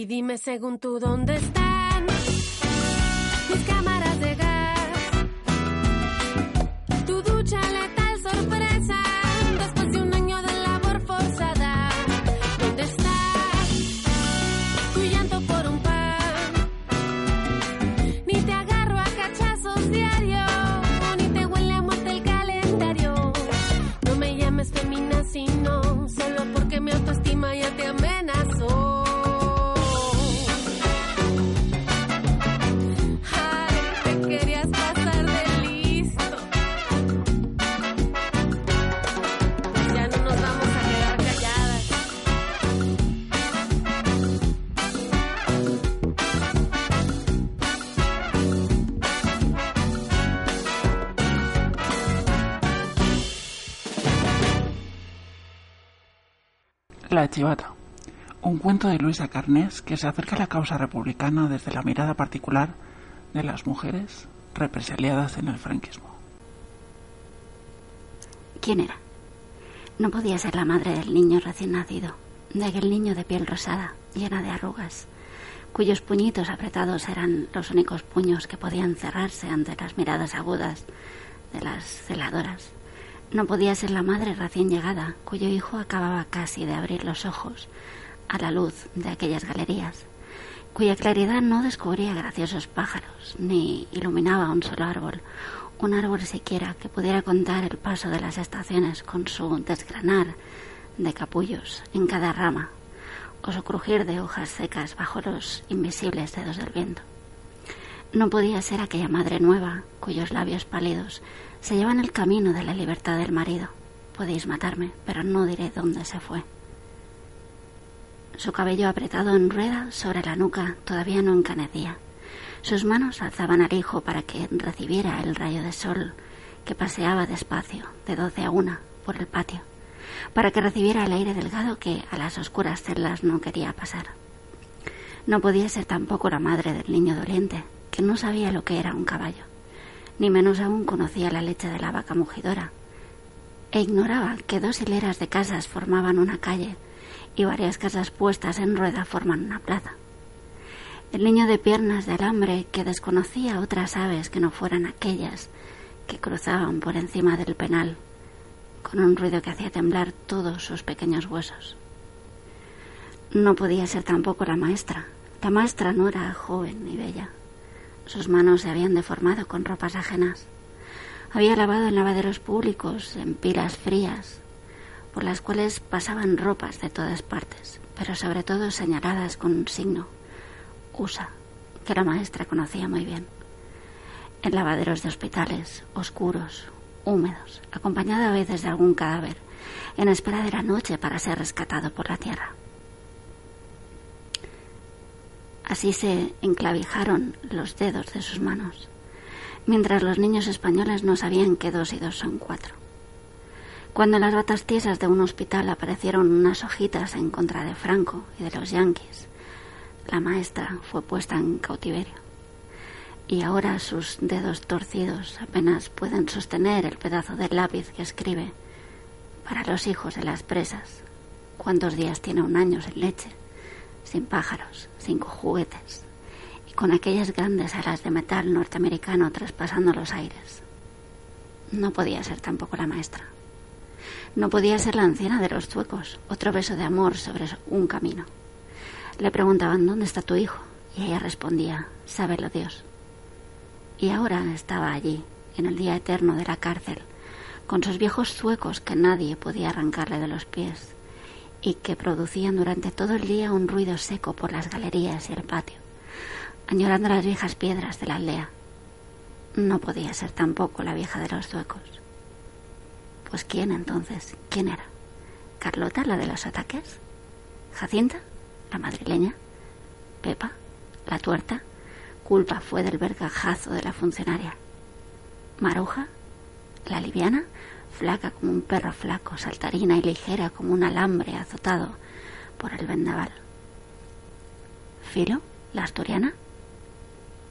Y dime según tú dónde están La chivata. Un cuento de Luisa Carnés que se acerca a la causa republicana desde la mirada particular de las mujeres represaliadas en el franquismo. ¿Quién era? No podía ser la madre del niño recién nacido, de aquel niño de piel rosada, llena de arrugas, cuyos puñitos apretados eran los únicos puños que podían cerrarse ante las miradas agudas de las celadoras. No podía ser la madre recién llegada, cuyo hijo acababa casi de abrir los ojos a la luz de aquellas galerías, cuya claridad no descubría graciosos pájaros, ni iluminaba un solo árbol, un árbol siquiera que pudiera contar el paso de las estaciones con su desgranar de capullos en cada rama o su crujir de hojas secas bajo los invisibles dedos del viento. No podía ser aquella madre nueva cuyos labios pálidos se llevan el camino de la libertad del marido. Podéis matarme, pero no diré dónde se fue. Su cabello apretado en rueda sobre la nuca todavía no encanecía. Sus manos alzaban al hijo para que recibiera el rayo de sol que paseaba despacio, de doce a una, por el patio, para que recibiera el aire delgado que a las oscuras celdas no quería pasar. No podía ser tampoco la madre del niño doliente, que no sabía lo que era un caballo, ni menos aún conocía la leche de la vaca mugidora, e ignoraba que dos hileras de casas formaban una calle y varias casas puestas en rueda forman una plaza. El niño de piernas de alambre que desconocía otras aves que no fueran aquellas que cruzaban por encima del penal, con un ruido que hacía temblar todos sus pequeños huesos. No podía ser tampoco la maestra. La maestra no era joven ni bella. Sus manos se habían deformado con ropas ajenas. Había lavado en lavaderos públicos, en pilas frías, por las cuales pasaban ropas de todas partes, pero sobre todo señaladas con un signo USA, que la maestra conocía muy bien. En lavaderos de hospitales, oscuros, húmedos, acompañado a veces de algún cadáver, en espera de la noche para ser rescatado por la tierra. Así se enclavijaron los dedos de sus manos, mientras los niños españoles no sabían que dos y dos son cuatro. Cuando en las batas tiesas de un hospital aparecieron unas hojitas en contra de Franco y de los yanquis, la maestra fue puesta en cautiverio. Y ahora sus dedos torcidos apenas pueden sostener el pedazo de lápiz que escribe para los hijos de las presas. ¿Cuántos días tiene un año sin leche, sin pájaros, sin juguetes y con aquellas grandes alas de metal norteamericano traspasando los aires? No podía ser tampoco la maestra. No podía ser la anciana de los zuecos, otro beso de amor sobre un camino. Le preguntaban, ¿dónde está tu hijo? Y ella respondía, sábelo Dios. Y ahora estaba allí, en el día eterno de la cárcel, con sus viejos zuecos que nadie podía arrancarle de los pies y que producían durante todo el día un ruido seco por las galerías y el patio, añorando las viejas piedras de la aldea. No podía ser tampoco la vieja de los zuecos. Pues ¿quién entonces? ¿Quién era? ¿Carlota, la de los ataques? ¿Jacinta? la madrileña, Pepa, la tuerta, culpa fue del vergajazo de la funcionaria. Maruja, la liviana, flaca como un perro flaco, saltarina y ligera como un alambre azotado por el vendaval. Filo, la asturiana,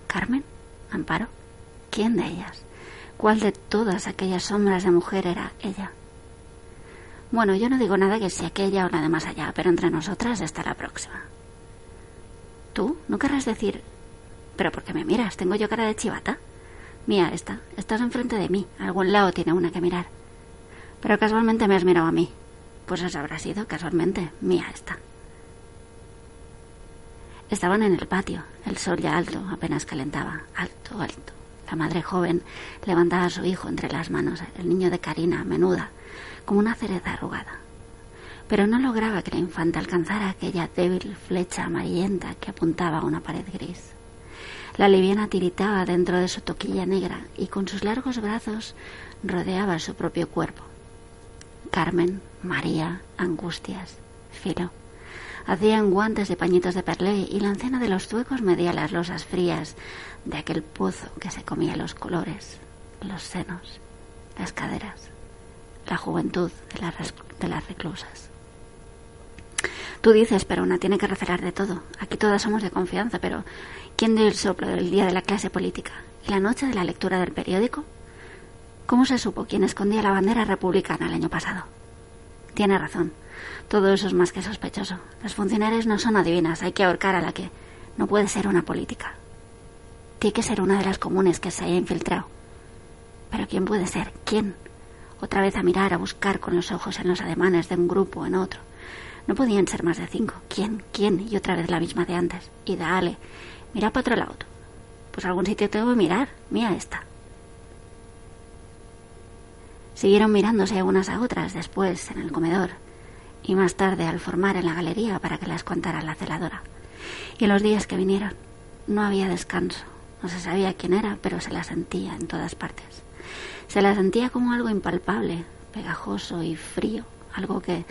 Carmen, Amparo, ¿quién de ellas? ¿Cuál de todas aquellas sombras de mujer era ella? Bueno, yo no digo nada que sea aquella o la de más allá, pero entre nosotras está la próxima. ¿Tú? ¿No querrás decir... Pero por qué me miras? ¿Tengo yo cara de chivata? Mía esta. Estás enfrente de mí. algún lado tiene una que mirar. Pero casualmente me has mirado a mí. Pues eso habrá sido, casualmente, mía esta. Estaban en el patio. El sol ya alto apenas calentaba. Alto, alto. La madre joven levantaba a su hijo entre las manos. El niño de Karina, menuda, como una cereza arrugada. Pero no lograba que la infanta alcanzara aquella débil flecha amarillenta que apuntaba a una pared gris. La liviana tiritaba dentro de su toquilla negra y con sus largos brazos rodeaba su propio cuerpo. Carmen, María, Angustias, Filo. Hacían guantes de pañitos de perlé y la anciana de los zuecos medía las losas frías de aquel pozo que se comía los colores, los senos, las caderas la juventud de las, de las reclusas. Tú dices, pero una tiene que recelar de todo. Aquí todas somos de confianza, pero ¿quién dio el soplo del día de la clase política? ¿Y la noche de la lectura del periódico? ¿Cómo se supo quién escondía la bandera republicana el año pasado? Tiene razón. Todo eso es más que sospechoso. Los funcionarios no son adivinas, hay que ahorcar a la que no puede ser una política. Tiene que ser una de las comunes que se haya infiltrado. Pero ¿quién puede ser? ¿Quién? Otra vez a mirar, a buscar con los ojos en los ademanes de un grupo en otro. No podían ser más de cinco. ¿Quién? ¿Quién? Y otra vez la misma de antes. Y dale. Mira para otro lado. Pues algún sitio tengo que mirar. Mira esta. Siguieron mirándose unas a otras después en el comedor y más tarde al formar en la galería para que las contara la celadora. Y los días que vinieron no había descanso. No se sabía quién era, pero se la sentía en todas partes. Se la sentía como algo impalpable, pegajoso y frío, algo que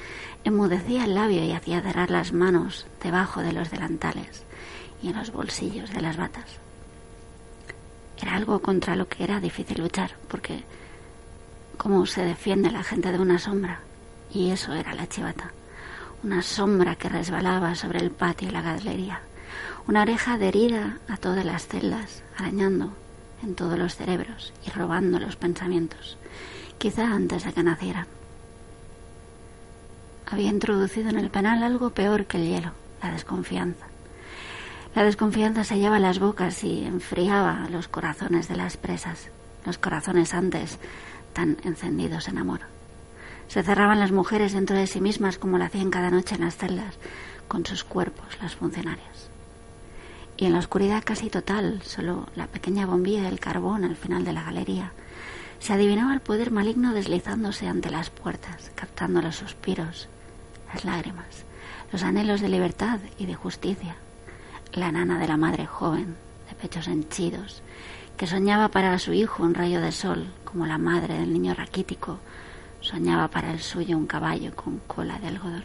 enmudecía el labio y hacía cerrar las manos debajo de los delantales y en los bolsillos de las batas. Era algo contra lo que era difícil luchar, porque cómo se defiende la gente de una sombra, y eso era la chivata, una sombra que resbalaba sobre el patio y la galería, una oreja adherida a todas las celdas, arañando en todos los cerebros y robando los pensamientos, quizá antes de que nacieran. Había introducido en el penal algo peor que el hielo, la desconfianza. La desconfianza se lleva las bocas y enfriaba los corazones de las presas, los corazones antes encendidos en amor. Se cerraban las mujeres dentro de sí mismas como lo hacían cada noche en las celdas, con sus cuerpos, las funcionarias. Y en la oscuridad casi total, solo la pequeña bombilla del carbón al final de la galería, se adivinaba el poder maligno deslizándose ante las puertas, captando los suspiros, las lágrimas, los anhelos de libertad y de justicia, la nana de la madre joven, de pechos henchidos, que soñaba para su hijo un rayo de sol, como la madre del niño raquítico soñaba para el suyo un caballo con cola de algodón.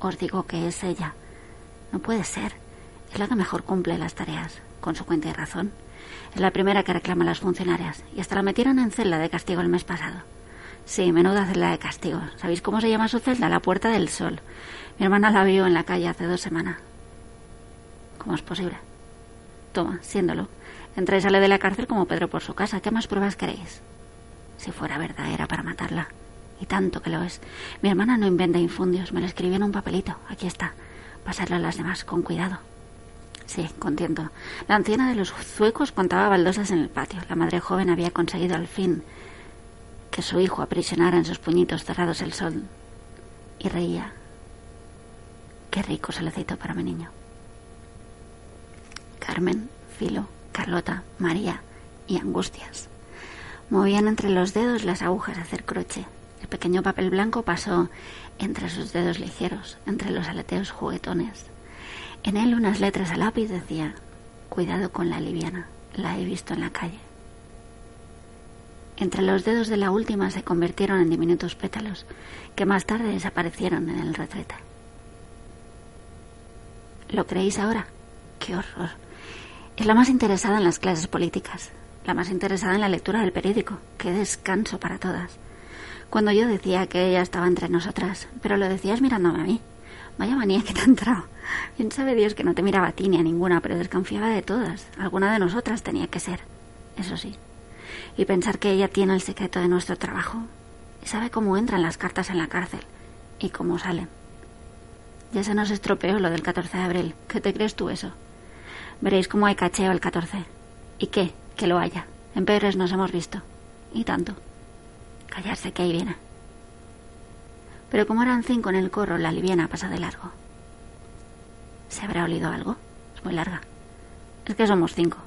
Os digo que es ella. No puede ser. Es la que mejor cumple las tareas, con su cuenta y razón. Es la primera que reclama a las funcionarias, y hasta la metieron en celda de castigo el mes pasado. Sí, menuda celda de castigo. ¿Sabéis cómo se llama su celda? La Puerta del Sol. Mi hermana la vio en la calle hace dos semanas. ¿Cómo es posible? Toma, siéndolo. Entra y sale de la cárcel como Pedro por su casa. ¿Qué más pruebas queréis? Si fuera verdad, era para matarla. Y tanto que lo es. Mi hermana no inventa infundios. Me lo escribió en un papelito. Aquí está. Pasarlo a las demás, con cuidado. Sí, contento. La anciana de los zuecos contaba baldosas en el patio. La madre joven había conseguido al fin que su hijo aprisionara en sus puñitos cerrados el sol. Y reía. Qué rico solecito para mi niño. Carmen, Filo, Carlota, María y Angustias. Movían entre los dedos las agujas a hacer croche. El pequeño papel blanco pasó entre sus dedos ligeros, entre los aleteos juguetones. En él unas letras a lápiz decía, cuidado con la liviana, la he visto en la calle. Entre los dedos de la última se convirtieron en diminutos pétalos, que más tarde desaparecieron en el retrete. ¿Lo creéis ahora? ¡Qué horror! Es la más interesada en las clases políticas, la más interesada en la lectura del periódico. ¡Qué descanso para todas! Cuando yo decía que ella estaba entre nosotras, pero lo decías mirándome a mí. Vaya manía que te ha entrado. Bien sabe Dios que no te miraba a ti ni a ninguna, pero desconfiaba de todas. Alguna de nosotras tenía que ser. Eso sí. Y pensar que ella tiene el secreto de nuestro trabajo. Y sabe cómo entran las cartas en la cárcel. Y cómo salen. Ya se nos estropeó lo del 14 de abril. ¿Qué te crees tú eso? Veréis cómo hay cacheo el 14. ¿Y qué? Que lo haya. En Pérez nos hemos visto. Y tanto. Callarse que ahí viene. Pero como eran cinco en el corro, la liviana pasa de largo. ¿Se habrá olido algo? Es muy larga. Es que somos cinco.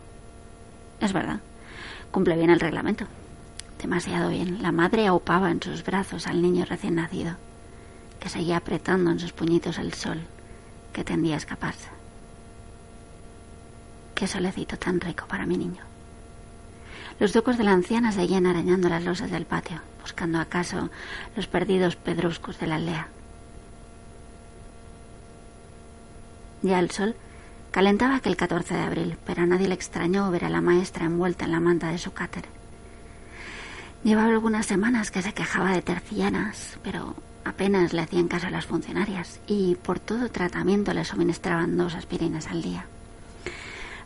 Es verdad. Cumple bien el reglamento. Demasiado bien. La madre aupaba en sus brazos al niño recién nacido, que seguía apretando en sus puñitos el sol, que tendía a escaparse. Qué solecito tan rico para mi niño. Los zuecos de la anciana seguían arañando las losas del patio, buscando acaso los perdidos pedruscos de la aldea. Ya el sol calentaba aquel 14 de abril, pero a nadie le extrañó ver a la maestra envuelta en la manta de su cáter. Llevaba algunas semanas que se quejaba de tercianas, pero apenas le hacían caso las funcionarias y por todo tratamiento le suministraban dos aspirinas al día.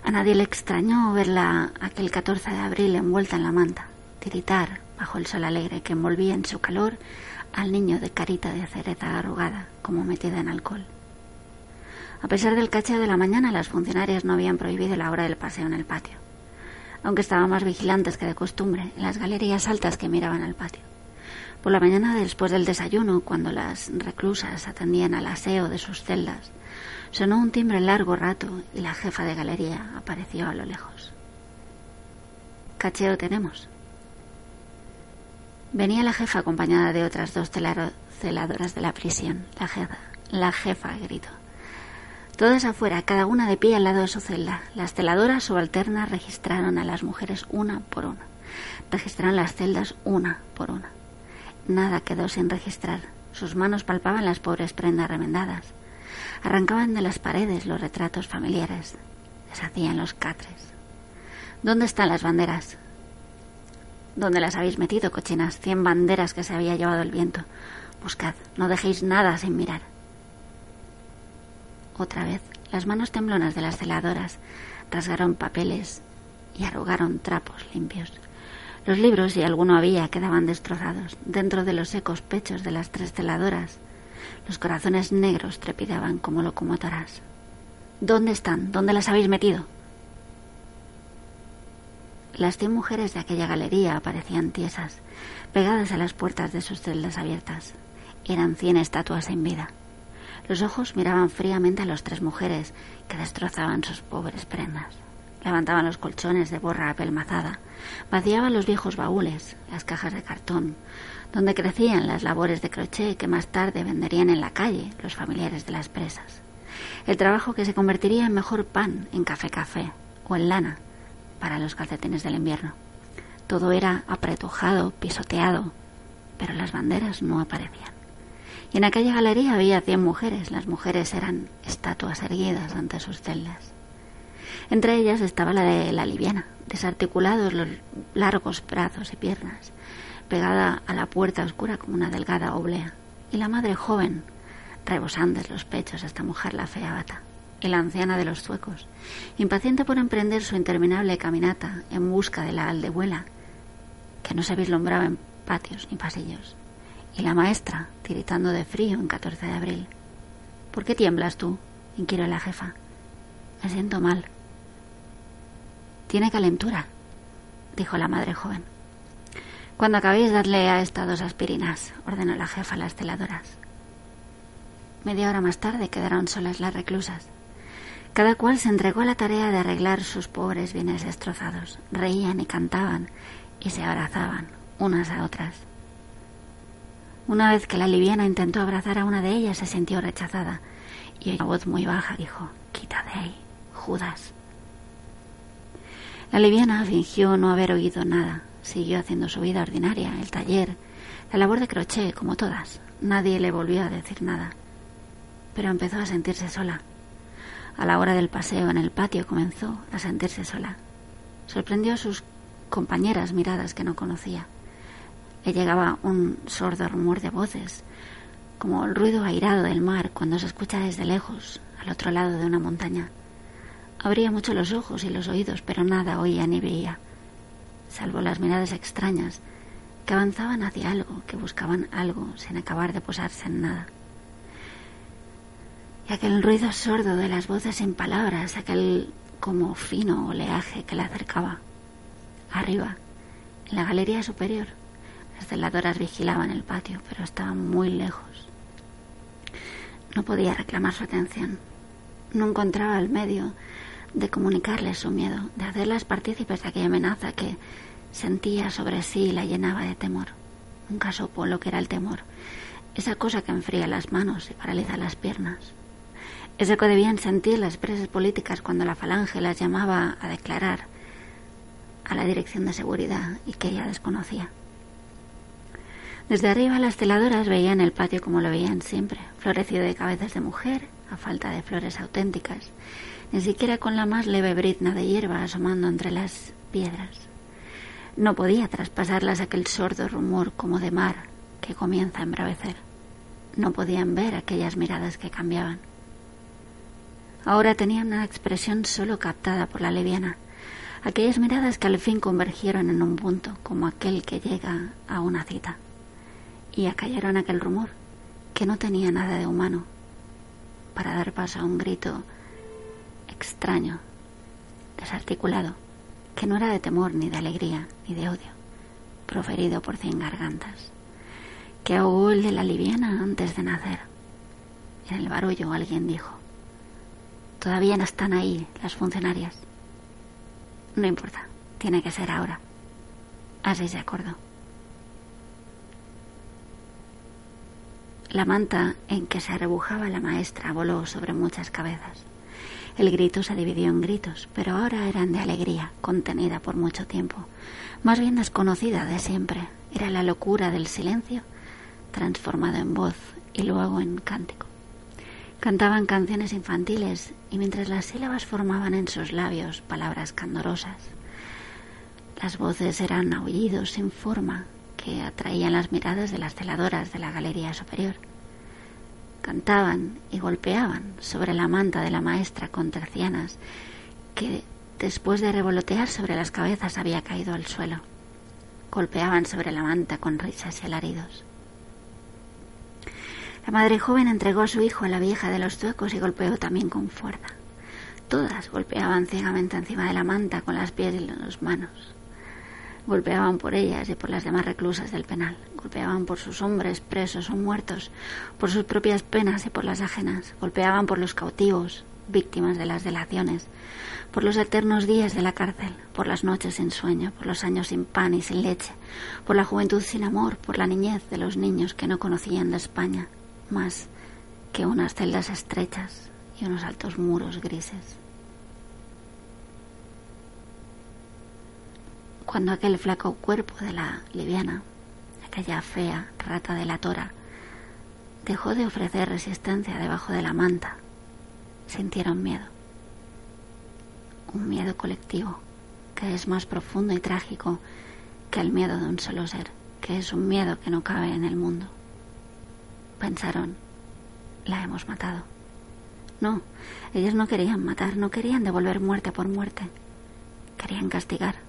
A nadie le extrañó verla aquel 14 de abril envuelta en la manta, tiritar bajo el sol alegre que envolvía en su calor al niño de carita de cereza arrugada, como metida en alcohol. A pesar del cacheo de la mañana, las funcionarias no habían prohibido la hora del paseo en el patio, aunque estaban más vigilantes que de costumbre en las galerías altas que miraban al patio. Por la mañana, después del desayuno, cuando las reclusas atendían al aseo de sus celdas, sonó un timbre largo rato y la jefa de galería apareció a lo lejos. Cacheo tenemos. Venía la jefa acompañada de otras dos celadoras de la prisión. La jefa, la jefa gritó. Todas afuera, cada una de pie al lado de su celda. Las celadoras subalternas registraron a las mujeres una por una. Registraron las celdas una por una. Nada quedó sin registrar. Sus manos palpaban las pobres prendas remendadas. Arrancaban de las paredes los retratos familiares. Deshacían los catres. ¿Dónde están las banderas? ¿Dónde las habéis metido, cochinas? Cien banderas que se había llevado el viento. Buscad, no dejéis nada sin mirar. Otra vez, las manos temblonas de las celadoras rasgaron papeles y arrugaron trapos limpios. Los libros, si alguno había, quedaban destrozados. Dentro de los secos pechos de las tres celadoras, los corazones negros trepidaban como locomotoras. ¿Dónde están? ¿Dónde las habéis metido? Las cien mujeres de aquella galería aparecían tiesas, pegadas a las puertas de sus celdas abiertas. Eran cien estatuas en vida. Los ojos miraban fríamente a las tres mujeres que destrozaban sus pobres prendas. Levantaban los colchones de borra apelmazada, vaciaban los viejos baúles, las cajas de cartón, donde crecían las labores de crochet que más tarde venderían en la calle los familiares de las presas. El trabajo que se convertiría en mejor pan en café café o en lana para los calcetines del invierno. Todo era apretujado, pisoteado, pero las banderas no aparecían. Y en aquella galería había cien mujeres. Las mujeres eran estatuas erguidas ante sus celdas. Entre ellas estaba la de la liviana, desarticulados los largos brazos y piernas, pegada a la puerta oscura como una delgada oblea, y la madre joven, rebosantes los pechos hasta mojar la fea bata y la anciana de los zuecos, impaciente por emprender su interminable caminata en busca de la aldehuela, que no se vislumbraba en patios ni pasillos, y la maestra, tiritando de frío en 14 de abril. ¿Por qué tiemblas tú? inquirió la jefa. Me siento mal. Tiene calentura, dijo la madre joven. Cuando acabéis, dadle a estas dos aspirinas, ordenó la jefa a las celadoras. Media hora más tarde quedaron solas las reclusas. Cada cual se entregó a la tarea de arreglar sus pobres bienes destrozados. Reían y cantaban y se abrazaban unas a otras. Una vez que la liviana intentó abrazar a una de ellas, se sintió rechazada y una voz muy baja dijo, Quita de ahí, Judas. La liviana fingió no haber oído nada. Siguió haciendo su vida ordinaria, el taller, la labor de crochet, como todas. Nadie le volvió a decir nada. Pero empezó a sentirse sola. A la hora del paseo en el patio comenzó a sentirse sola. Sorprendió a sus compañeras miradas que no conocía. Le llegaba un sordo rumor de voces, como el ruido airado del mar cuando se escucha desde lejos, al otro lado de una montaña. Abría mucho los ojos y los oídos, pero nada oía ni veía, salvo las miradas extrañas que avanzaban hacia algo, que buscaban algo sin acabar de posarse en nada y aquel ruido sordo de las voces sin palabras, aquel como fino oleaje que le acercaba. Arriba, en la galería superior, las celadoras vigilaban el patio, pero estaban muy lejos. No podía reclamar su atención. No encontraba el medio de comunicarles su miedo, de hacerlas partícipes de aquella amenaza que sentía sobre sí y la llenaba de temor. Nunca supo lo que era el temor, esa cosa que enfría las manos y paraliza las piernas. Es lo que debían sentir las presas políticas cuando la falange las llamaba a declarar a la Dirección de Seguridad y que ella desconocía. Desde arriba las celadoras veían el patio como lo veían siempre, florecido de cabezas de mujer, a falta de flores auténticas, ni siquiera con la más leve brizna de hierba asomando entre las piedras. No podía traspasarlas aquel sordo rumor como de mar que comienza a embravecer. no podían ver aquellas miradas que cambiaban. Ahora tenían una expresión solo captada por la leviana, aquellas miradas que al fin convergieron en un punto, como aquel que llega a una cita, y acallaron aquel rumor, que no tenía nada de humano, para dar paso a un grito extraño, desarticulado, que no era de temor, ni de alegría, ni de odio, proferido por cien gargantas, que ahogó el de la liviana antes de nacer. En el barullo alguien dijo, todavía no están ahí las funcionarias. No importa, tiene que ser ahora. Así se acordó. La manta en que se arrebujaba la maestra voló sobre muchas cabezas. El grito se dividió en gritos, pero ahora eran de alegría, contenida por mucho tiempo, más bien desconocida de siempre. Era la locura del silencio, transformado en voz y luego en cántico. Cantaban canciones infantiles y mientras las sílabas formaban en sus labios palabras candorosas, las voces eran aullidos sin forma que atraían las miradas de las celadoras de la galería superior. Cantaban y golpeaban sobre la manta de la maestra con tercianas que después de revolotear sobre las cabezas había caído al suelo. Golpeaban sobre la manta con risas y alaridos. La madre joven entregó a su hijo a la vieja de los zuecos y golpeó también con fuerza. Todas golpeaban ciegamente encima de la manta con las pies y las manos. Golpeaban por ellas y por las demás reclusas del penal. Golpeaban por sus hombres presos o muertos, por sus propias penas y por las ajenas. Golpeaban por los cautivos, víctimas de las delaciones, por los eternos días de la cárcel, por las noches sin sueño, por los años sin pan y sin leche, por la juventud sin amor, por la niñez de los niños que no conocían de España más que unas celdas estrechas y unos altos muros grises. Cuando aquel flaco cuerpo de la liviana, aquella fea rata de la tora, dejó de ofrecer resistencia debajo de la manta, sintieron miedo. Un miedo colectivo que es más profundo y trágico que el miedo de un solo ser, que es un miedo que no cabe en el mundo. Pensaron, la hemos matado. No, ellos no querían matar, no querían devolver muerte por muerte. Querían castigar.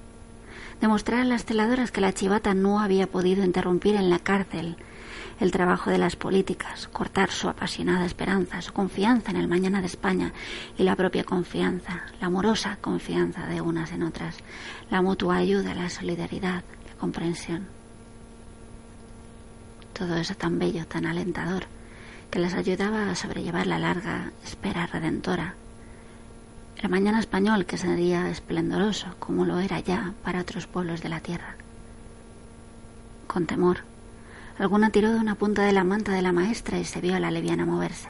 Demostrar a las celadoras que la chivata no había podido interrumpir en la cárcel el trabajo de las políticas, cortar su apasionada esperanza, su confianza en el mañana de España y la propia confianza, la amorosa confianza de unas en otras, la mutua ayuda, la solidaridad, la comprensión. Todo eso tan bello, tan alentador, que les ayudaba a sobrellevar la larga espera redentora. El mañana español que sería esplendoroso, como lo era ya para otros pueblos de la tierra. Con temor, Alguna tiró de una punta de la manta de la maestra y se vio a la leviana moverse,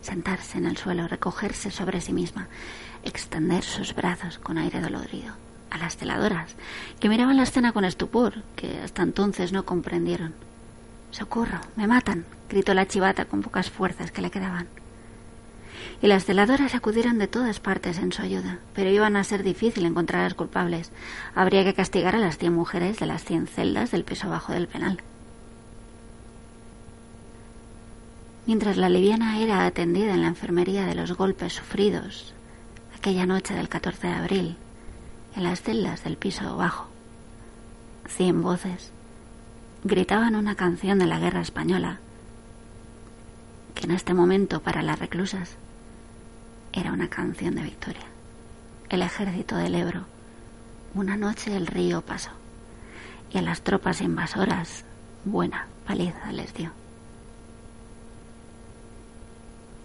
sentarse en el suelo, recogerse sobre sí misma, extender sus brazos con aire dolorido. A las celadoras, que miraban la escena con estupor, que hasta entonces no comprendieron. Socorro, me matan, gritó la chivata con pocas fuerzas que le quedaban. Y las celadoras acudieron de todas partes en su ayuda, pero iban a ser difícil encontrar a los culpables. Habría que castigar a las cien mujeres de las cien celdas del piso bajo del penal. mientras la liviana era atendida en la enfermería de los golpes sufridos aquella noche del 14 de abril en las celdas del piso bajo. Cien voces gritaban una canción de la guerra española que en este momento para las reclusas era una canción de victoria. El ejército del Ebro, una noche el río pasó y a las tropas invasoras buena paliza les dio.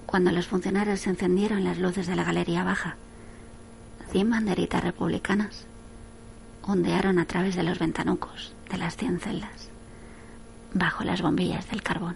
cuando los funcionarios encendieron las luces de la galería baja. Cien banderitas republicanas ondearon a través de los ventanucos de las cien celdas, bajo las bombillas del carbón.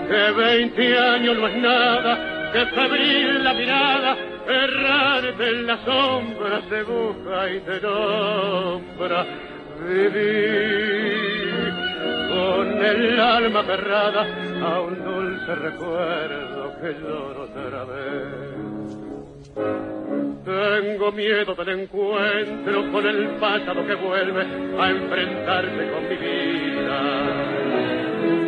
que veinte años no es nada, que febril la mirada, errarte en la sombra se busca y te nombra. Vivir con el alma aferrada a un dulce recuerdo que lloro otra vez. Tengo miedo del encuentro con el pasado que vuelve a enfrentarse con mi vida.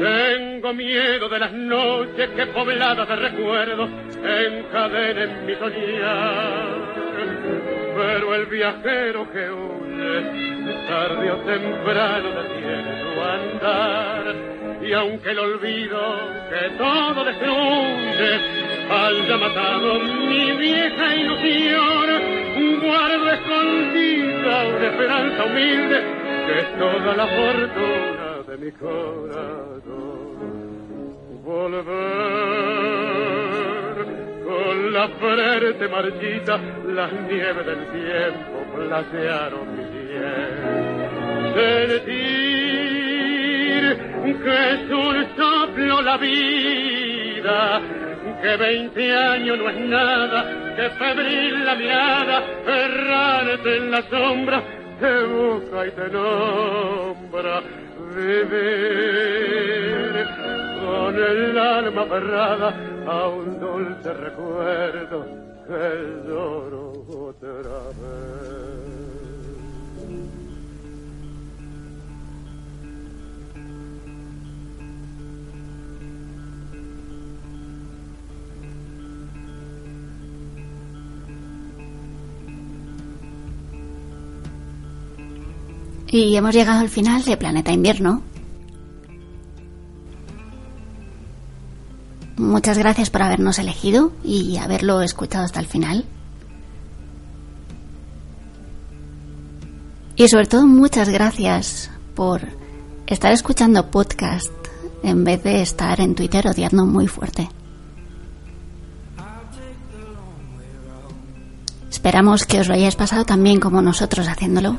Tengo miedo de las noches que pobladas de recuerdos encadenen mi soñar. Pero el viajero que huye, tarde o temprano detiene su andar. Y aunque el olvido que todo destruye haya matado mi vieja ilusión, guardo escondida una esperanza humilde que es toda la fortuna de mi corazón. Volver con la frente marchita, las nieves del tiempo platearon mi piel. Sentir que es un soplo la vida, que veinte años no es nada, que febril la mirada, errarte en la sombra, te busca y te nombra. Vivir con el alma aferrada a un dulce recuerdo que lloro otra vez. Y hemos llegado al final de Planeta Invierno. Muchas gracias por habernos elegido y haberlo escuchado hasta el final. Y sobre todo muchas gracias por estar escuchando podcast en vez de estar en Twitter odiando muy fuerte. Esperamos que os lo hayáis pasado tan bien como nosotros haciéndolo.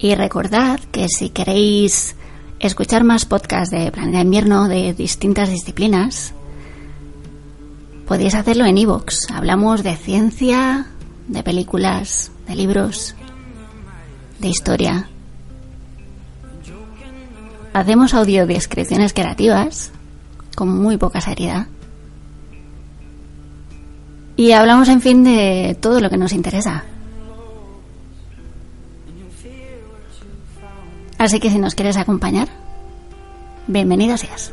Y recordad que si queréis escuchar más podcasts de Planeta Invierno de distintas disciplinas, podéis hacerlo en iVoox. Hablamos de ciencia, de películas, de libros, de historia. Hacemos audiodescripciones creativas con muy poca seriedad. Y hablamos, en fin, de todo lo que nos interesa. Así que si nos quieres acompañar, bienvenido seas.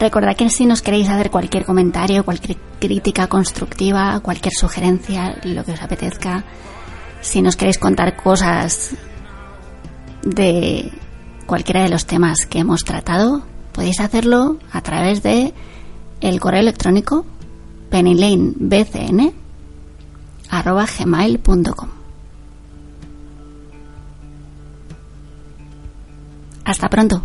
Recordad que si nos queréis hacer cualquier comentario, cualquier crítica constructiva, cualquier sugerencia, lo que os apetezca, si nos queréis contar cosas de cualquiera de los temas que hemos tratado, podéis hacerlo a través de el correo electrónico pennylanebcn@gmail.com. Hasta pronto.